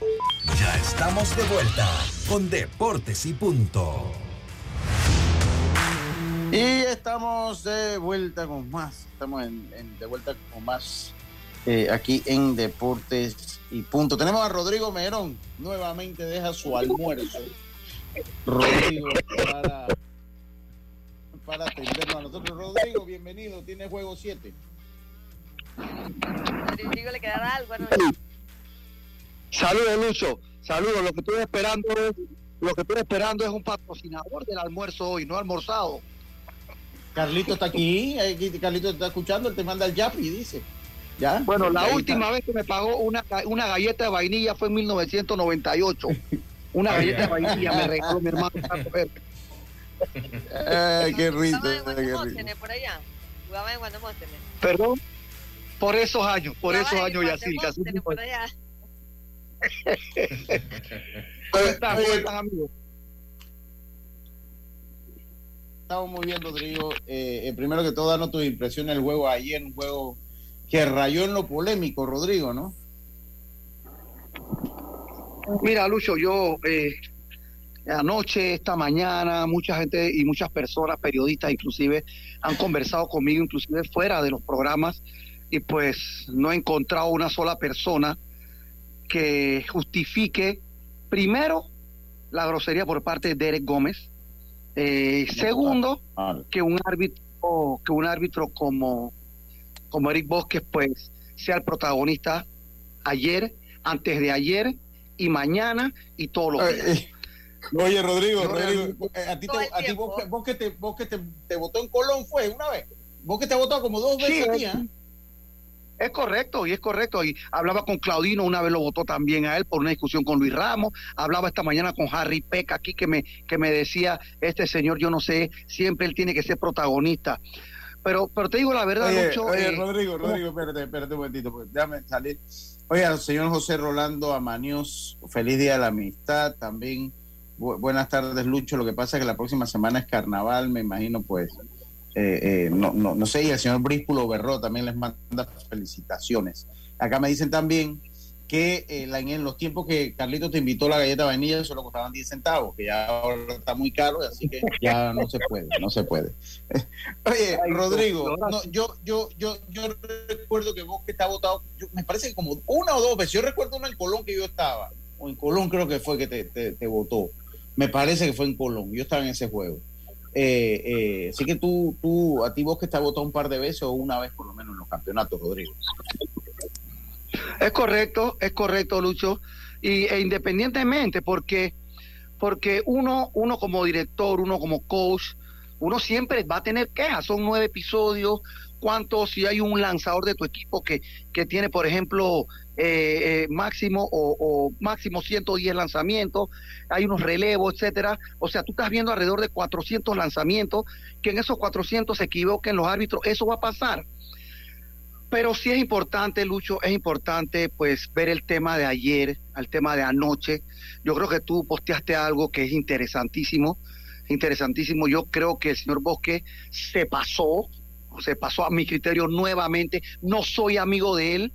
Ya estamos de vuelta con Deportes y Punto. Y estamos de vuelta con más. Estamos de vuelta con más eh, aquí en Deportes y Punto. Tenemos a Rodrigo Merón. Nuevamente deja su almuerzo. Rodrigo para, para atendernos a nosotros. Rodrigo, bienvenido. Tiene juego 7. Rodrigo le quedará algo, ¿no? Saludos, Lucho. Saludos. Lo que estoy esperando es, lo que estoy esperando es un patrocinador del almuerzo hoy, no almorzado. Carlito está aquí, Carlito está escuchando, él te manda el Yapi, dice. ¿Ya? Bueno, la última vez que me pagó una, una galleta de vainilla fue en 1998. Una galleta de vainilla me regaló mi hermano Ay, qué rico. por allá? ¿Jugaba en Perdón. Por esos años, por esos años, Yacirca. Por allá. ¿Cómo están? ¿Cómo están, amigos? Estamos muy bien, Rodrigo. Eh, eh, primero que todo, danos tu impresión del juego ayer, un juego que rayó en lo polémico, Rodrigo, ¿no? Mira, Lucho, yo eh, anoche, esta mañana, mucha gente y muchas personas, periodistas inclusive, han conversado conmigo, inclusive fuera de los programas, y pues no he encontrado una sola persona que justifique, primero, la grosería por parte de Derek Gómez. Eh, segundo, que un árbitro, que un árbitro como, como Eric Bosques, pues, sea el protagonista ayer, antes de ayer y mañana y todos los días. Eh, oye, Rodrigo, Rodrigo, eh, a ti, a ti vos, que te, vos que te, te, votó en Colón fue una vez. Vos que te votó como dos veces sí, es correcto, y es correcto. Y hablaba con Claudino, una vez lo votó también a él por una discusión con Luis Ramos. Hablaba esta mañana con Harry Peck aquí que me, que me decía, este señor, yo no sé, siempre él tiene que ser protagonista. Pero, pero te digo la verdad, oye, Lucho, Oye, eh, Rodrigo, Rodrigo, espérate, espérate un momentito, pues, déjame salir. Oye, señor José Rolando Amanios, feliz día de la amistad también. buenas tardes, Lucho. Lo que pasa es que la próxima semana es carnaval, me imagino, pues eh, eh, no, no, no sé, y el señor Bríspulo Berro también les manda felicitaciones. Acá me dicen también que eh, en los tiempos que Carlito te invitó la galleta de vainilla solo costaban 10 centavos, que ya ahora está muy caro, así que ya no se puede, no se puede. Oye, Rodrigo, yo, yo, yo, yo recuerdo que vos que está votado, me parece que como una o dos veces, yo recuerdo uno en Colón que yo estaba, o en Colón creo que fue que te, te, te votó, me parece que fue en Colón, yo estaba en ese juego. Eh, eh, que tú, tú, a ti vos que te has votado un par de veces o una vez por lo menos en los campeonatos, Rodrigo. Es correcto, es correcto, Lucho. Y, e independientemente, porque, porque uno, uno como director, uno como coach, uno siempre va a tener quejas. Son nueve episodios. ¿Cuánto si hay un lanzador de tu equipo que, que tiene, por ejemplo, eh, eh, máximo o, máximo 110 lanzamientos, hay unos relevos, etcétera. O sea, tú estás viendo alrededor de 400 lanzamientos, que en esos 400 se equivoquen los árbitros, eso va a pasar. Pero sí es importante, Lucho, es importante pues ver el tema de ayer, el tema de anoche. Yo creo que tú posteaste algo que es interesantísimo, interesantísimo. Yo creo que el señor Bosque se pasó, se pasó a mi criterio nuevamente. No soy amigo de él,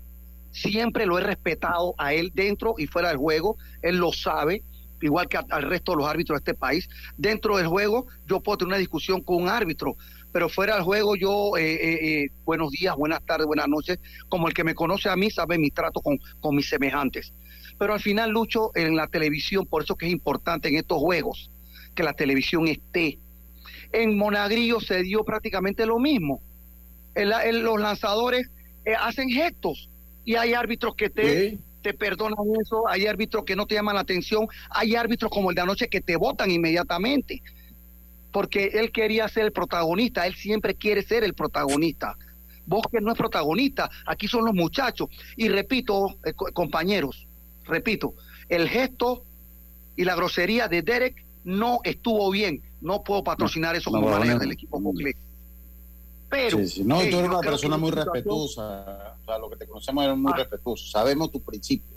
siempre lo he respetado a él dentro y fuera del juego, él lo sabe, igual que al resto de los árbitros de este país. Dentro del juego yo puedo tener una discusión con un árbitro, pero fuera del juego yo, eh, eh, eh, buenos días, buenas tardes, buenas noches, como el que me conoce a mí sabe mi trato con, con mis semejantes. Pero al final lucho en la televisión, por eso que es importante en estos juegos que la televisión esté. En Monagrillo se dio prácticamente lo mismo. los lanzadores hacen gestos y hay árbitros que te, te perdonan eso, hay árbitros que no te llaman la atención, hay árbitros como el de anoche que te votan inmediatamente, porque él quería ser el protagonista, él siempre quiere ser el protagonista. Vos que no es protagonista, aquí son los muchachos. Y repito, eh, compañeros, repito, el gesto y la grosería de Derek no estuvo bien. No puedo patrocinar eso como manager del equipo. Pero, no, tú eres una persona muy respetuosa. O sea, lo que te conocemos eres muy ah. respetuoso. Sabemos tu principio.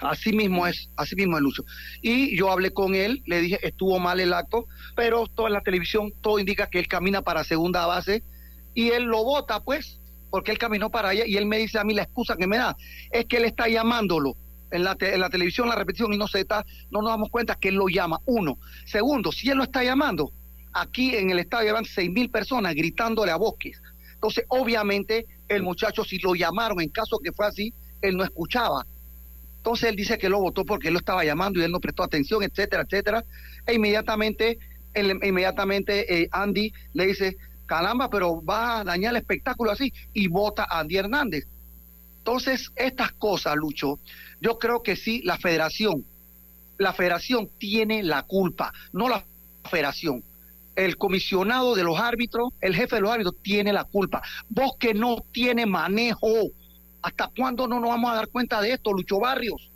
Así mismo es, así mismo es Lucho. Y yo hablé con él, le dije, estuvo mal el acto, pero todo en la televisión, todo indica que él camina para segunda base y él lo vota, pues, porque él caminó para allá y él me dice a mí la excusa que me da es que él está llamándolo en la, en la televisión, la repetición y no se está, no nos damos cuenta que él lo llama. Uno. Segundo, si él lo está llamando, aquí en el estadio seis mil personas gritándole a Bosques. Entonces, obviamente, el muchacho, si lo llamaron, en caso que fue así, él no escuchaba. Entonces él dice que lo votó porque él lo estaba llamando y él no prestó atención, etcétera, etcétera. E inmediatamente, inmediatamente eh, Andy le dice, caramba, pero va a dañar el espectáculo así, y vota a Andy Hernández. Entonces, estas cosas, Lucho, yo creo que sí, la federación, la federación tiene la culpa, no la federación el comisionado de los árbitros, el jefe de los árbitros, tiene la culpa. Vos que no tiene manejo. ¿Hasta cuándo no nos vamos a dar cuenta de esto, Lucho Barrios?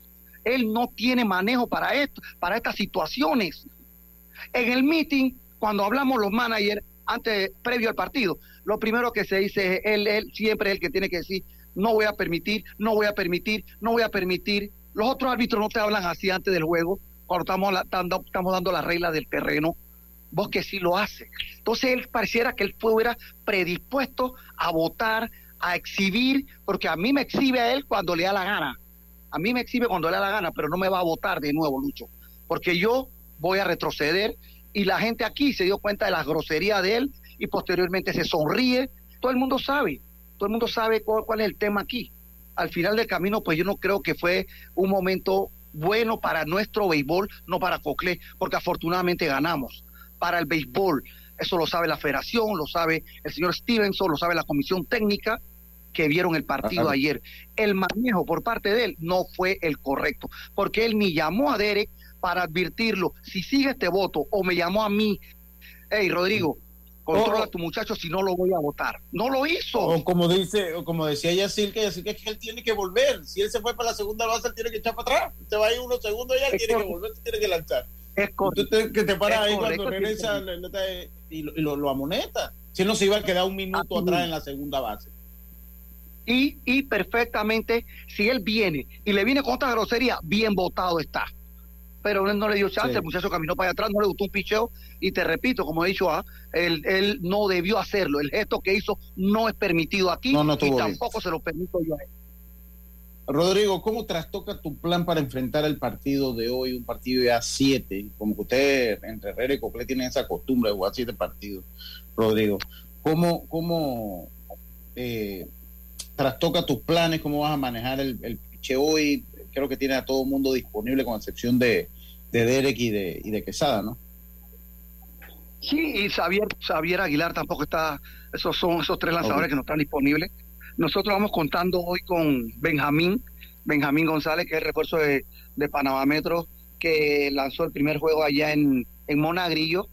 Él no tiene manejo para esto, para estas situaciones. En el meeting, cuando hablamos los managers, antes, previo al partido, lo primero que se dice es él, él siempre es el que tiene que decir, no voy a permitir, no voy a permitir, no voy a permitir. Los otros árbitros no te hablan así antes del juego, cuando estamos, estamos dando las reglas del terreno vos que sí lo hace. Entonces él pareciera que él fuera predispuesto a votar, a exhibir, porque a mí me exhibe a él cuando le da la gana. A mí me exhibe cuando le da la gana, pero no me va a votar de nuevo, Lucho, porque yo voy a retroceder y la gente aquí se dio cuenta de la grosería de él y posteriormente se sonríe. Todo el mundo sabe, todo el mundo sabe cuál, cuál es el tema aquí. Al final del camino, pues yo no creo que fue un momento bueno para nuestro béisbol, no para Coclé, porque afortunadamente ganamos para el béisbol. Eso lo sabe la federación, lo sabe el señor Stevenson, lo sabe la comisión técnica que vieron el partido ayer. El manejo por parte de él no fue el correcto, porque él ni llamó a Derek para advertirlo, si sigue este voto o me llamó a mí, hey Rodrigo, controla a tu muchacho si no lo voy a votar. No lo hizo. O como dice, o como decía Yacir, que que es que él tiene que volver. Si él se fue para la segunda base, él tiene que echar para atrás. Se va a ir unos segundos y él tiene que volver, se tiene que lanzar. Es que te paras ahí cuando regresa y, lo, lo, amoneta. Si no se iba a quedar un minuto atrás en la segunda base. Y, y perfectamente, si él viene y le viene con otra grosería, bien votado está. Pero él no le dio chance, el muchacho caminó para allá atrás, no le gustó un picheo. Y te repito, como he dicho, ah, él, él no debió hacerlo. El gesto que hizo no es permitido aquí y tampoco se lo permito yo a él. Rodrigo, ¿cómo trastoca tu plan para enfrentar el partido de hoy, un partido de A7? Como que usted entre Herrera y Cocle tienen esa costumbre de jugar siete partidos, Rodrigo. ¿Cómo, cómo eh, trastoca tus planes? ¿Cómo vas a manejar el, el piche hoy? Creo que tiene a todo el mundo disponible, con excepción de, de Derek y de, y de Quesada, ¿no? Sí, y Xavier, Xavier Aguilar tampoco está, esos son esos tres lanzadores que no están disponibles. Nosotros vamos contando hoy con Benjamín, Benjamín González, que es el refuerzo de, Panamá Metro, que lanzó el primer juego allá en, en Monagrillo.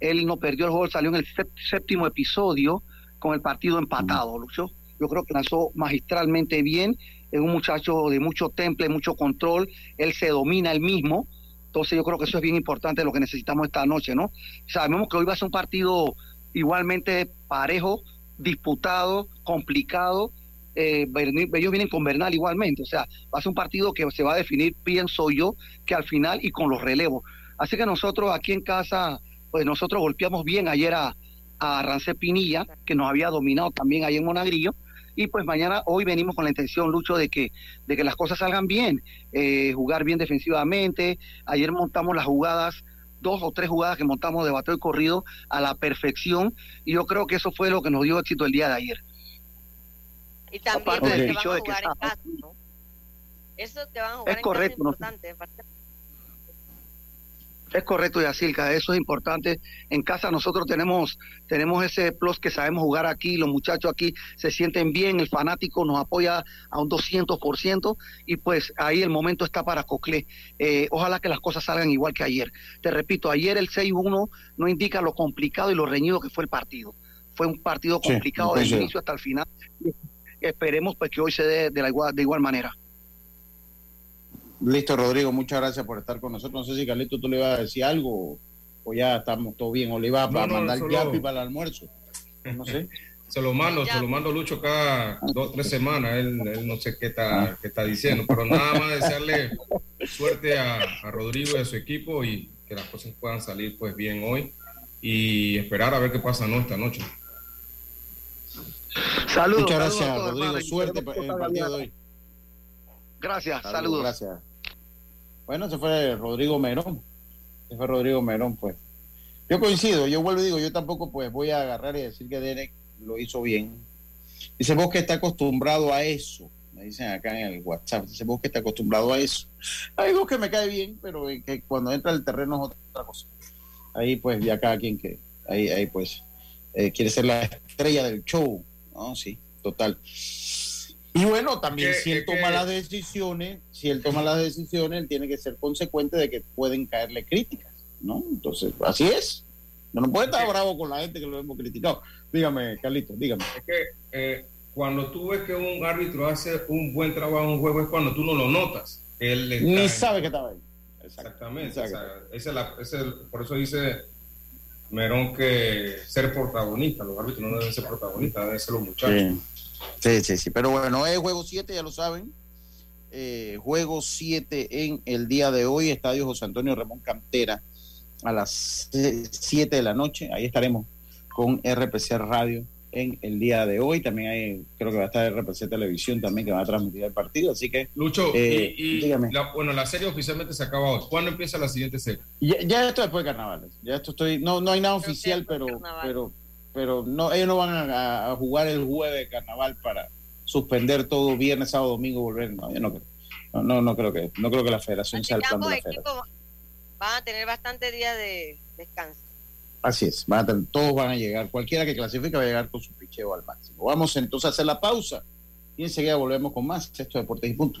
Él no perdió el juego, salió en el séptimo episodio con el partido empatado, Lucho. Yo creo que lanzó magistralmente bien. Es un muchacho de mucho temple, mucho control. Él se domina él mismo. Entonces yo creo que eso es bien importante lo que necesitamos esta noche, ¿no? Sabemos que hoy va a ser un partido igualmente parejo, disputado, complicado. Eh, ellos vienen con Bernal igualmente, o sea, va a ser un partido que se va a definir, pienso yo, que al final y con los relevos. Así que nosotros aquí en casa, pues nosotros golpeamos bien ayer a, a Rancé Pinilla, que nos había dominado también ahí en Monagrillo, Y pues mañana, hoy venimos con la intención, Lucho, de que, de que las cosas salgan bien, eh, jugar bien defensivamente. Ayer montamos las jugadas dos o tres jugadas que montamos de bateo y corrido a la perfección y yo creo que eso fue lo que nos dio éxito el día de ayer. Y también Aparte del hecho a de que en casa, ¿no? Eso que van a jugar Es en correcto, casa ¿no? es importante. aparte- Es correcto, Yacilca, eso es importante. En casa nosotros tenemos, tenemos ese plus que sabemos jugar aquí, los muchachos aquí se sienten bien, el fanático nos apoya a un 200% y pues ahí el momento está para Coclé. Eh, ojalá que las cosas salgan igual que ayer. Te repito, ayer el 6-1 no indica lo complicado y lo reñido que fue el partido. Fue un partido Sí, complicado desde el inicio hasta el final. Esperemos pues que hoy se dé de, la igual, de igual manera. Listo, Rodrigo, muchas gracias por estar con nosotros. No sé si Carlito tú le ibas a decir algo o ya estamos todo bien, o le ibas No, a no, mandar solo- yapi para el almuerzo. No sé. Se lo mando, se lo mando Lucho cada dos, tres semanas. Él, él no sé qué está, qué está diciendo, pero nada más desearle suerte a, a Rodrigo y a su equipo y que las cosas puedan salir pues bien hoy y esperar a ver qué pasa ¿no? esta noche. Saludos. Muchas saludos gracias, a todos, Rodrigo. hermano, Suerte en el partido de hoy. Gracias, Saludos, saludos. Gracias. Bueno, se fue Rodrigo Merón. Se fue Rodrigo Merón, pues. Yo coincido, yo vuelvo y digo, yo tampoco pues voy a agarrar y decir que Derek lo hizo bien. Dice vos que está acostumbrado a eso. Me dicen acá en el WhatsApp. Dice vos que está acostumbrado a eso. Hay dos que me cae bien, pero que cuando entra el terreno es otra cosa. Ahí pues ya cada quien que, ahí, ahí pues, eh, quiere ser la estrella del show. No, sí, total. Y bueno, también Que- si él que- toma las decisiones, si él toma las decisiones, él tiene que ser consecuente de que pueden caerle críticas, ¿no? Entonces, así es. No, no puede estar bravo con la gente que lo hemos criticado. Dígame, Carlito, dígame. Es que eh, cuando tú ves que un árbitro hace un buen trabajo en un juego es cuando tú no lo notas. Él está Ni sabe que estaba ahí. Exactamente. Sea, esa es la- ese es el- por eso dice Merón que ser protagonista, los árbitros no deben ser protagonistas, deben ser los muchachos. Sí. Sí, sí, sí. Pero bueno, es juego 7, ya lo saben. Eh, juego 7 en el día de hoy, Estadio José Antonio Ramón Cantera, a las 7 de la noche. Ahí estaremos con RPC Radio en el día de hoy. También hay, creo que va a estar RPC Televisión también que va a transmitir el partido. Así que. Lucho, eh, y, y dígame. la, bueno, la serie oficialmente se acaba hoy. ¿Cuándo empieza la siguiente serie? Ya, ya esto después de carnavales. Ya esto estoy. No, no hay nada oficial, pero, pero, pero no, ellos no van a, a jugar el jueves de carnaval para suspender todo viernes, sábado, domingo, volver. No, yo no creo. No, no, no creo que, no creo que la federación sea el plan de la federación. van a tener bastante días de descanso. Así es, van a tener- todos van a llegar, cualquiera que clasifique va a llegar con su picheo al máximo. Vamos entonces a hacer la pausa y enseguida volvemos con más. Esto es Deportes y Punto.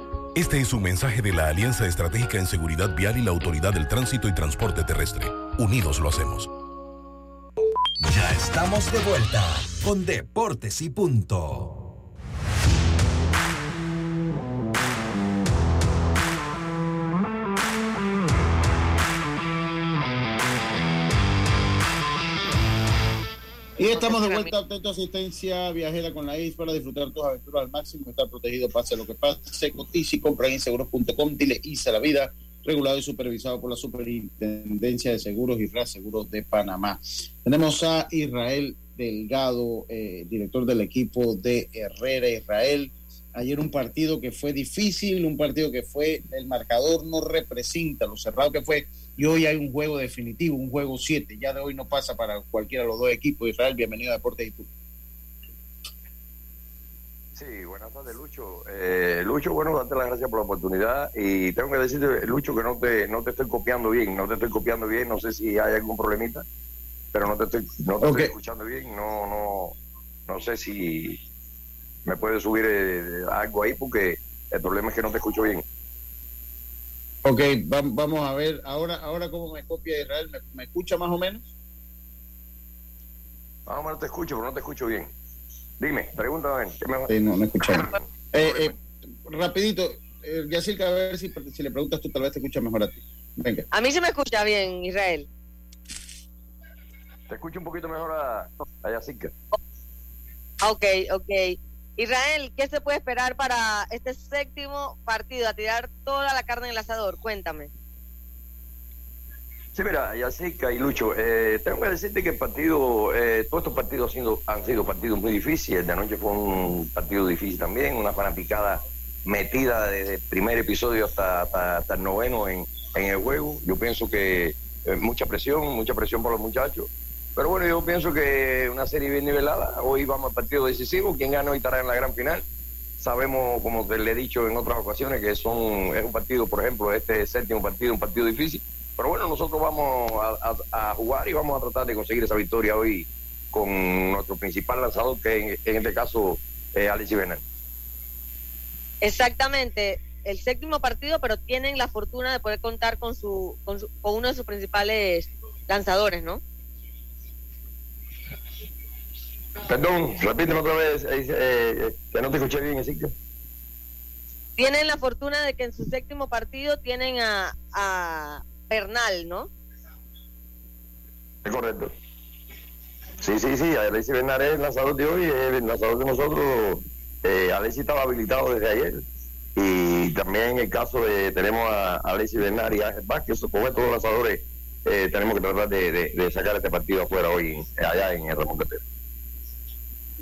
Este es un mensaje de la Alianza Estratégica en Seguridad Vial y la Autoridad del Tránsito y Transporte Terrestre. Unidos lo hacemos. Ya estamos de vuelta con Deportes y Punto. Y estamos de vuelta a tu asistencia viajera con la IS para disfrutar tus aventuras al máximo, estar protegido pase lo que pase. Cotiza y compra en inseguros.com, dile ISA la vida, regulado y supervisado por la Superintendencia de Seguros y Seguros de Panamá. Tenemos a Israel Delgado, eh, director del equipo de Herrera Israel. Ayer un partido que fue difícil, un partido que fue, el marcador no representa lo cerrado que fue y hoy hay un juego definitivo, un juego 7. Ya de hoy no pasa para cualquiera de los dos equipos. Israel, bienvenido a Deportes y tú. Sí, buenas tardes, Lucho. Eh, Lucho, bueno, darte las gracias por la oportunidad y tengo que decirte, Lucho, que no te, no te estoy copiando bien, no te estoy copiando bien, no sé si hay algún problemita, pero no te estoy, no te estoy escuchando bien, no, no, no sé si me puedes subir eh, algo ahí porque el problema es que no te escucho bien. Ok, vamos a ver, ahora, ahora cómo me copia Israel, ¿me, escucha más o menos? Más o menos te escucho, pero no te escucho bien. Dime, pregúntame. ¿qué me... Sí, no, no escuchamos. eh, eh, rapidito, eh, Yacirca, a ver si, si le preguntas tú, tal vez te escucha mejor a ti. Venga. A mí se me escucha bien, Israel. Te escucho un poquito mejor a, a Yacirca. Ok, ok. Israel, ¿qué se puede esperar para este séptimo partido? A tirar toda la carne en el asador. Cuéntame. Sí, mira, Yacica y Lucho, eh, tengo que decirte que el partido, eh, todos estos partidos han sido, han sido partidos muy difíciles. De anoche fue un partido difícil también, una fanaticada metida desde el primer episodio hasta, hasta, el noveno en, en, el juego. Yo pienso que eh, mucha presión, mucha presión por los muchachos. Pero bueno, yo pienso que una serie bien nivelada. Hoy vamos al partido decisivo. Quien gana hoy estará en la gran final. Sabemos, como te le he dicho en otras ocasiones, que son, es un partido, por ejemplo, este séptimo partido, un partido difícil. Pero bueno, nosotros vamos a, jugar y vamos a tratar de conseguir esa victoria hoy con nuestro principal lanzador, que en, este caso es Alexis. Exactamente, el séptimo partido, pero tienen la fortuna de poder contar con, su, con, su, con uno de sus principales lanzadores, ¿no? Perdón, repíteme otra vez, eh, eh, que no te escuché bien, Ezequiel. Tienen la fortuna de que en su séptimo partido tienen a, a Bernal, ¿no? Es correcto. Sí, sí, sí, Alexis Bernal es el lanzador de hoy, es el lanzador de nosotros. Eh, Alexis estaba habilitado desde ayer. Y también en el caso de, tenemos a Alexis Bernal y a Ángel Vázquez, con estos lanzadores eh, tenemos que tratar de, de, sacar este partido afuera hoy, allá en el Ramón Catero.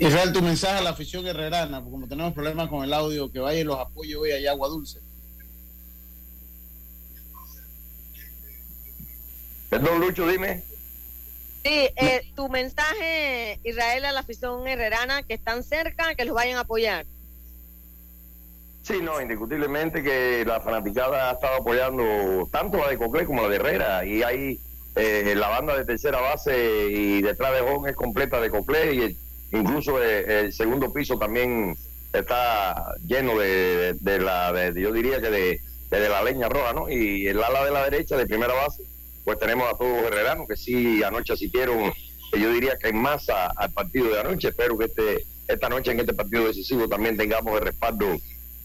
Israel, tu mensaje a la afición guerrerana, porque como tenemos problemas con el audio, que vaya y los apoye hoy allá Agua Dulce. Perdón, Lucho, dime. Sí, eh, tu mensaje, Israel, a la afición herrerana, que están cerca, que los vayan a apoyar. Sí, no, indiscutiblemente que la fanaticada ha estado apoyando tanto la de Coclé como la de Herrera, y hay eh, la banda de tercera base y detrás de Jón es completa de Coclé y el Incluso eh, el segundo piso también está lleno de, la, yo diría que de, la leña roja, ¿no? Y el ala de la derecha, de primera base, pues tenemos a todos los herreranos que sí anoche asistieron, yo diría que en masa al partido de anoche. Espero que este esta noche en este partido decisivo también tengamos el respaldo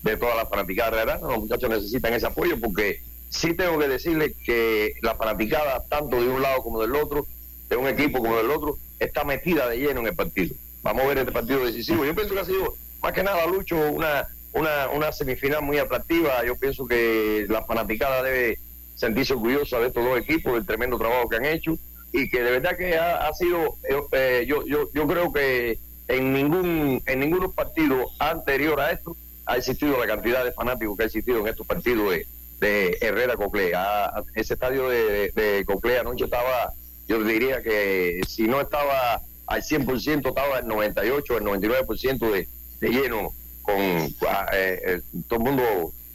de todas las fanaticadas herreranas. Los muchachos necesitan ese apoyo porque sí tengo que decirles que la fanaticada, tanto de un lado como del otro, de un equipo como del otro, está metida de lleno en el partido. Vamos a ver este partido decisivo. Yo pienso que ha sido, más que nada, Lucho, una, una, una semifinal muy atractiva. Yo pienso que la fanaticada debe sentirse orgullosa de estos dos equipos, del tremendo trabajo que han hecho y que de verdad que ha, ha sido, eh, eh, yo, yo, yo creo que en ningún en ningún partido anterior a esto ha existido la cantidad de fanáticos que ha existido en estos partidos de, de Herrera Coclea. Ese estadio de, de Coclea anoche estaba, yo diría que si no estaba al 100%, estaba al 98, al 99% de, de lleno con ah, eh, eh, todo el mundo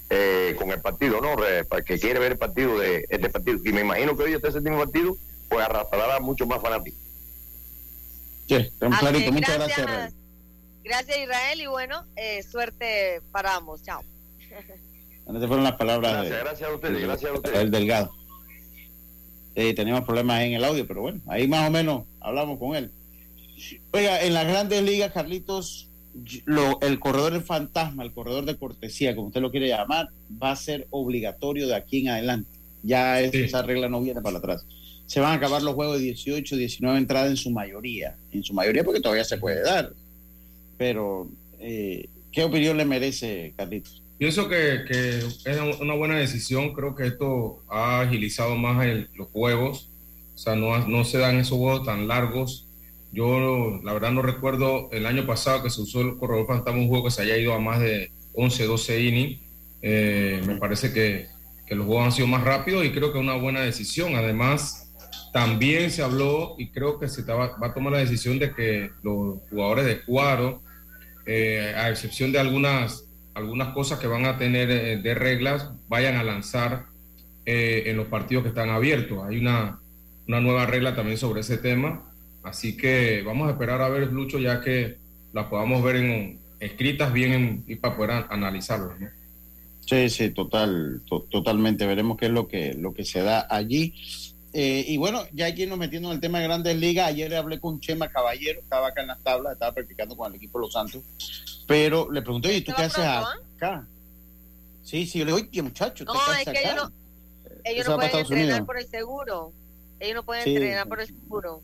eh, con el partido, ¿no? Re- para que quiere ver el partido de este partido. Y me imagino que hoy este séptimo partido, pues arrastrará mucho más fanáticos. Sí, clarito. Muchas gracias. gracias, Raúl. Gracias Israel y bueno, eh, suerte para ambos. Chao. Esas fueron las palabras Gracias, de, gracias a ustedes, de- gracias a ustedes. Rafael Delgado. Eh, teníamos problemas en el audio, pero bueno, ahí más o menos hablamos con él. Oiga, en las grandes ligas, Carlitos, lo- el corredor fantasma, el corredor de cortesía, como usted lo quiere llamar, va a ser obligatorio de aquí en adelante. Ya es- esa regla no viene para atrás. Se van a acabar los juegos de 18, 19 entradas en su mayoría. En su mayoría porque todavía se puede dar. Pero, eh, ¿qué opinión le merece, Carlitos? Pienso que, que es una buena decisión. Creo que esto ha agilizado más el- los juegos. O sea, no, no se dan esos juegos tan largos. Yo, la verdad, no recuerdo el año pasado que se usó el corredor fantasma, un juego que se haya ido a más de 11, 12 innings. Eh, me parece que, que los juegos han sido más rápidos y creo que es una buena decisión. Además, también se habló y creo que se va, va a tomar la decisión de que los jugadores de cuadro, eh, a excepción de algunas, algunas cosas que van a tener eh, de reglas, vayan a lanzar en los partidos que están abiertos. Hay una, una nueva regla también sobre ese tema. Así que vamos a esperar a ver, Lucho, ya que las podamos ver en, escritas bien en- y para poder analizarlas. ¿no? Sí, sí, total, to- totalmente. Veremos qué es lo que, lo que se da allí. Eh, y bueno, ya aquí nos metiendo en el tema de grandes ligas, ayer hablé con Chema Caballero, estaba acá en las tablas, estaba practicando con el equipo de Los Santos, pero le pregunté, ¿y tú qué haces acá? Sí, sí, yo le digo, oye, muchacho, ¿tú No, qué es haces que ellos acá? no, ellos no pueden entrenar Unidos. por el seguro. Ellos no pueden Sí. entrenar por el seguro.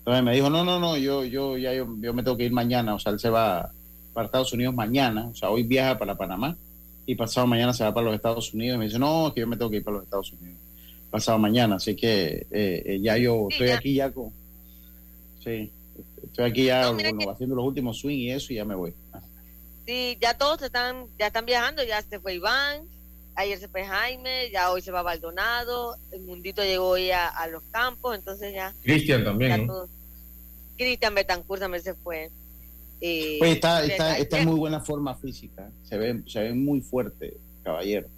Entonces me dijo, no, no, no, yo, yo, ya yo, yo me tengo que ir mañana, o sea, él se va para Estados Unidos mañana, o sea, hoy viaja para Panamá y pasado mañana se va para los Estados Unidos. Y me dice, no, es que yo me tengo que ir para los Estados Unidos pasado mañana, así que eh, eh, ya yo Sí, estoy ya. aquí ya con, sí, estoy aquí ya bueno, haciendo los últimos swing y eso y ya me voy. Sí, ya todos están, ya están viajando, ya se fue Iván, ayer se fue Jaime, ya hoy se va Baldonado, el mundito llegó hoy a, a los campos, entonces ya. Cristian también, ¿no? Cristian Betancourt también se fue. Eh, Oye, está, está, está en muy buena forma física, se ve, se ve muy fuerte, caballero,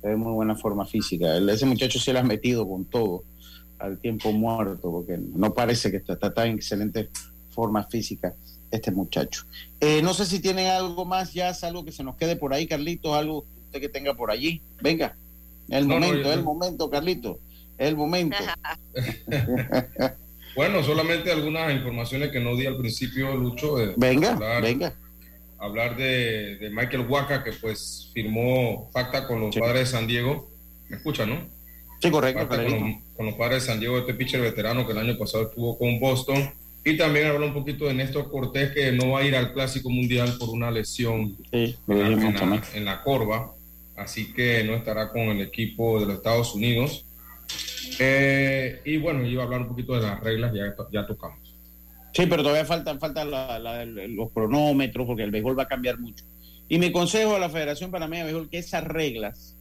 se ve muy buena forma física. Ese muchacho se le ha metido con todo al tiempo muerto, porque no parece que está, está tan en excelente forma física este muchacho. Eh, no sé si tienen algo más, ya es algo que se nos quede por ahí, Carlitos, algo usted que tenga por allí. Venga, el No, no, momento, yo- el momento, Carlitos, el momento. Bueno, solamente algunas informaciones que no di al principio, Lucho. de- Venga, hablar, venga. Hablar de, de Michael Waka, que pues firmó pacta con los padres de San Diego. ¿Me escuchan, no? Sí, correcto, con, los, con los padres de San Diego, este pitcher veterano que el año pasado estuvo con Boston. Y también habla un poquito de Néstor Cortés, que no va a ir al Clásico Mundial por una lesión Sí, en, la, en la- en la corva. Así que no estará con el equipo de los Estados Unidos. Eh, y bueno, iba a hablar un poquito de las reglas, ya, ya tocamos. Sí, pero todavía faltan, faltan la- la- los cronómetros porque el béisbol va a cambiar mucho. Y mi consejo a la Federación Panameña de Béisbol que esas reglas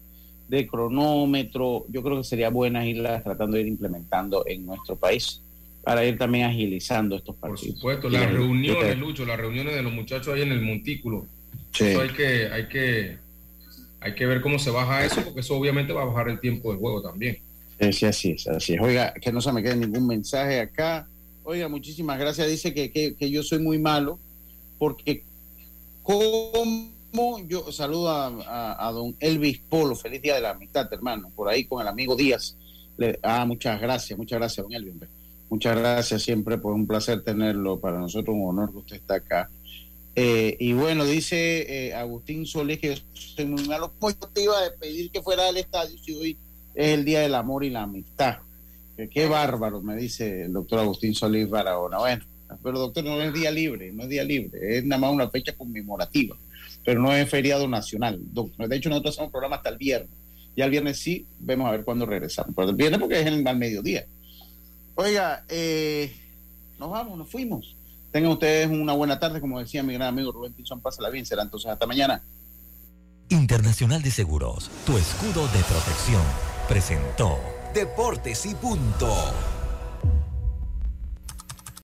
de cronómetro, yo creo que sería buenas irlas tratando de ir implementando en nuestro país para ir también agilizando estos partidos. Por supuesto, las- reuniones, Lucho, las reuniones de los muchachos ahí en el montículo. Sí. Eso hay que, hay que, hay que ver cómo se baja eso, porque eso obviamente va a bajar el tiempo de juego también. Sí, sí, así es, así es. Oiga, que no se me quede ningún mensaje acá. Oiga, muchísimas gracias. Dice que, que, yo soy muy malo porque como yo saludo a, a, don Elvis Polo, feliz día de la amistad, hermano, por ahí con el amigo Díaz. Le, ah, muchas gracias, muchas gracias, don Elvis. Muchas gracias siempre, por un placer tenerlo. Para nosotros un honor que usted está acá. Eh, y bueno, dice eh, Agustín Solís que soy muy malo. Pues yo te iba a pedir que fuera al estadio si hoy es el Día del Amor y la Amistad. Qué bárbaro, me dice el doctor Agustín Solís Barahona. Bueno, pero doctor, no es día libre, no es día libre, es nada más una fecha conmemorativa, pero no es feriado nacional. De hecho, nosotros hacemos programa hasta el viernes. Ya el viernes sí, vemos a ver cuándo regresamos. Pero el viernes porque es el, al mediodía. Oiga, eh, nos vamos, nos fuimos. Tengan ustedes una buena tarde, como decía mi gran amigo Rubén Pinzón, pásala bien, será entonces hasta mañana. Internacional de Seguros, tu escudo de protección, presentó Deportes y punto.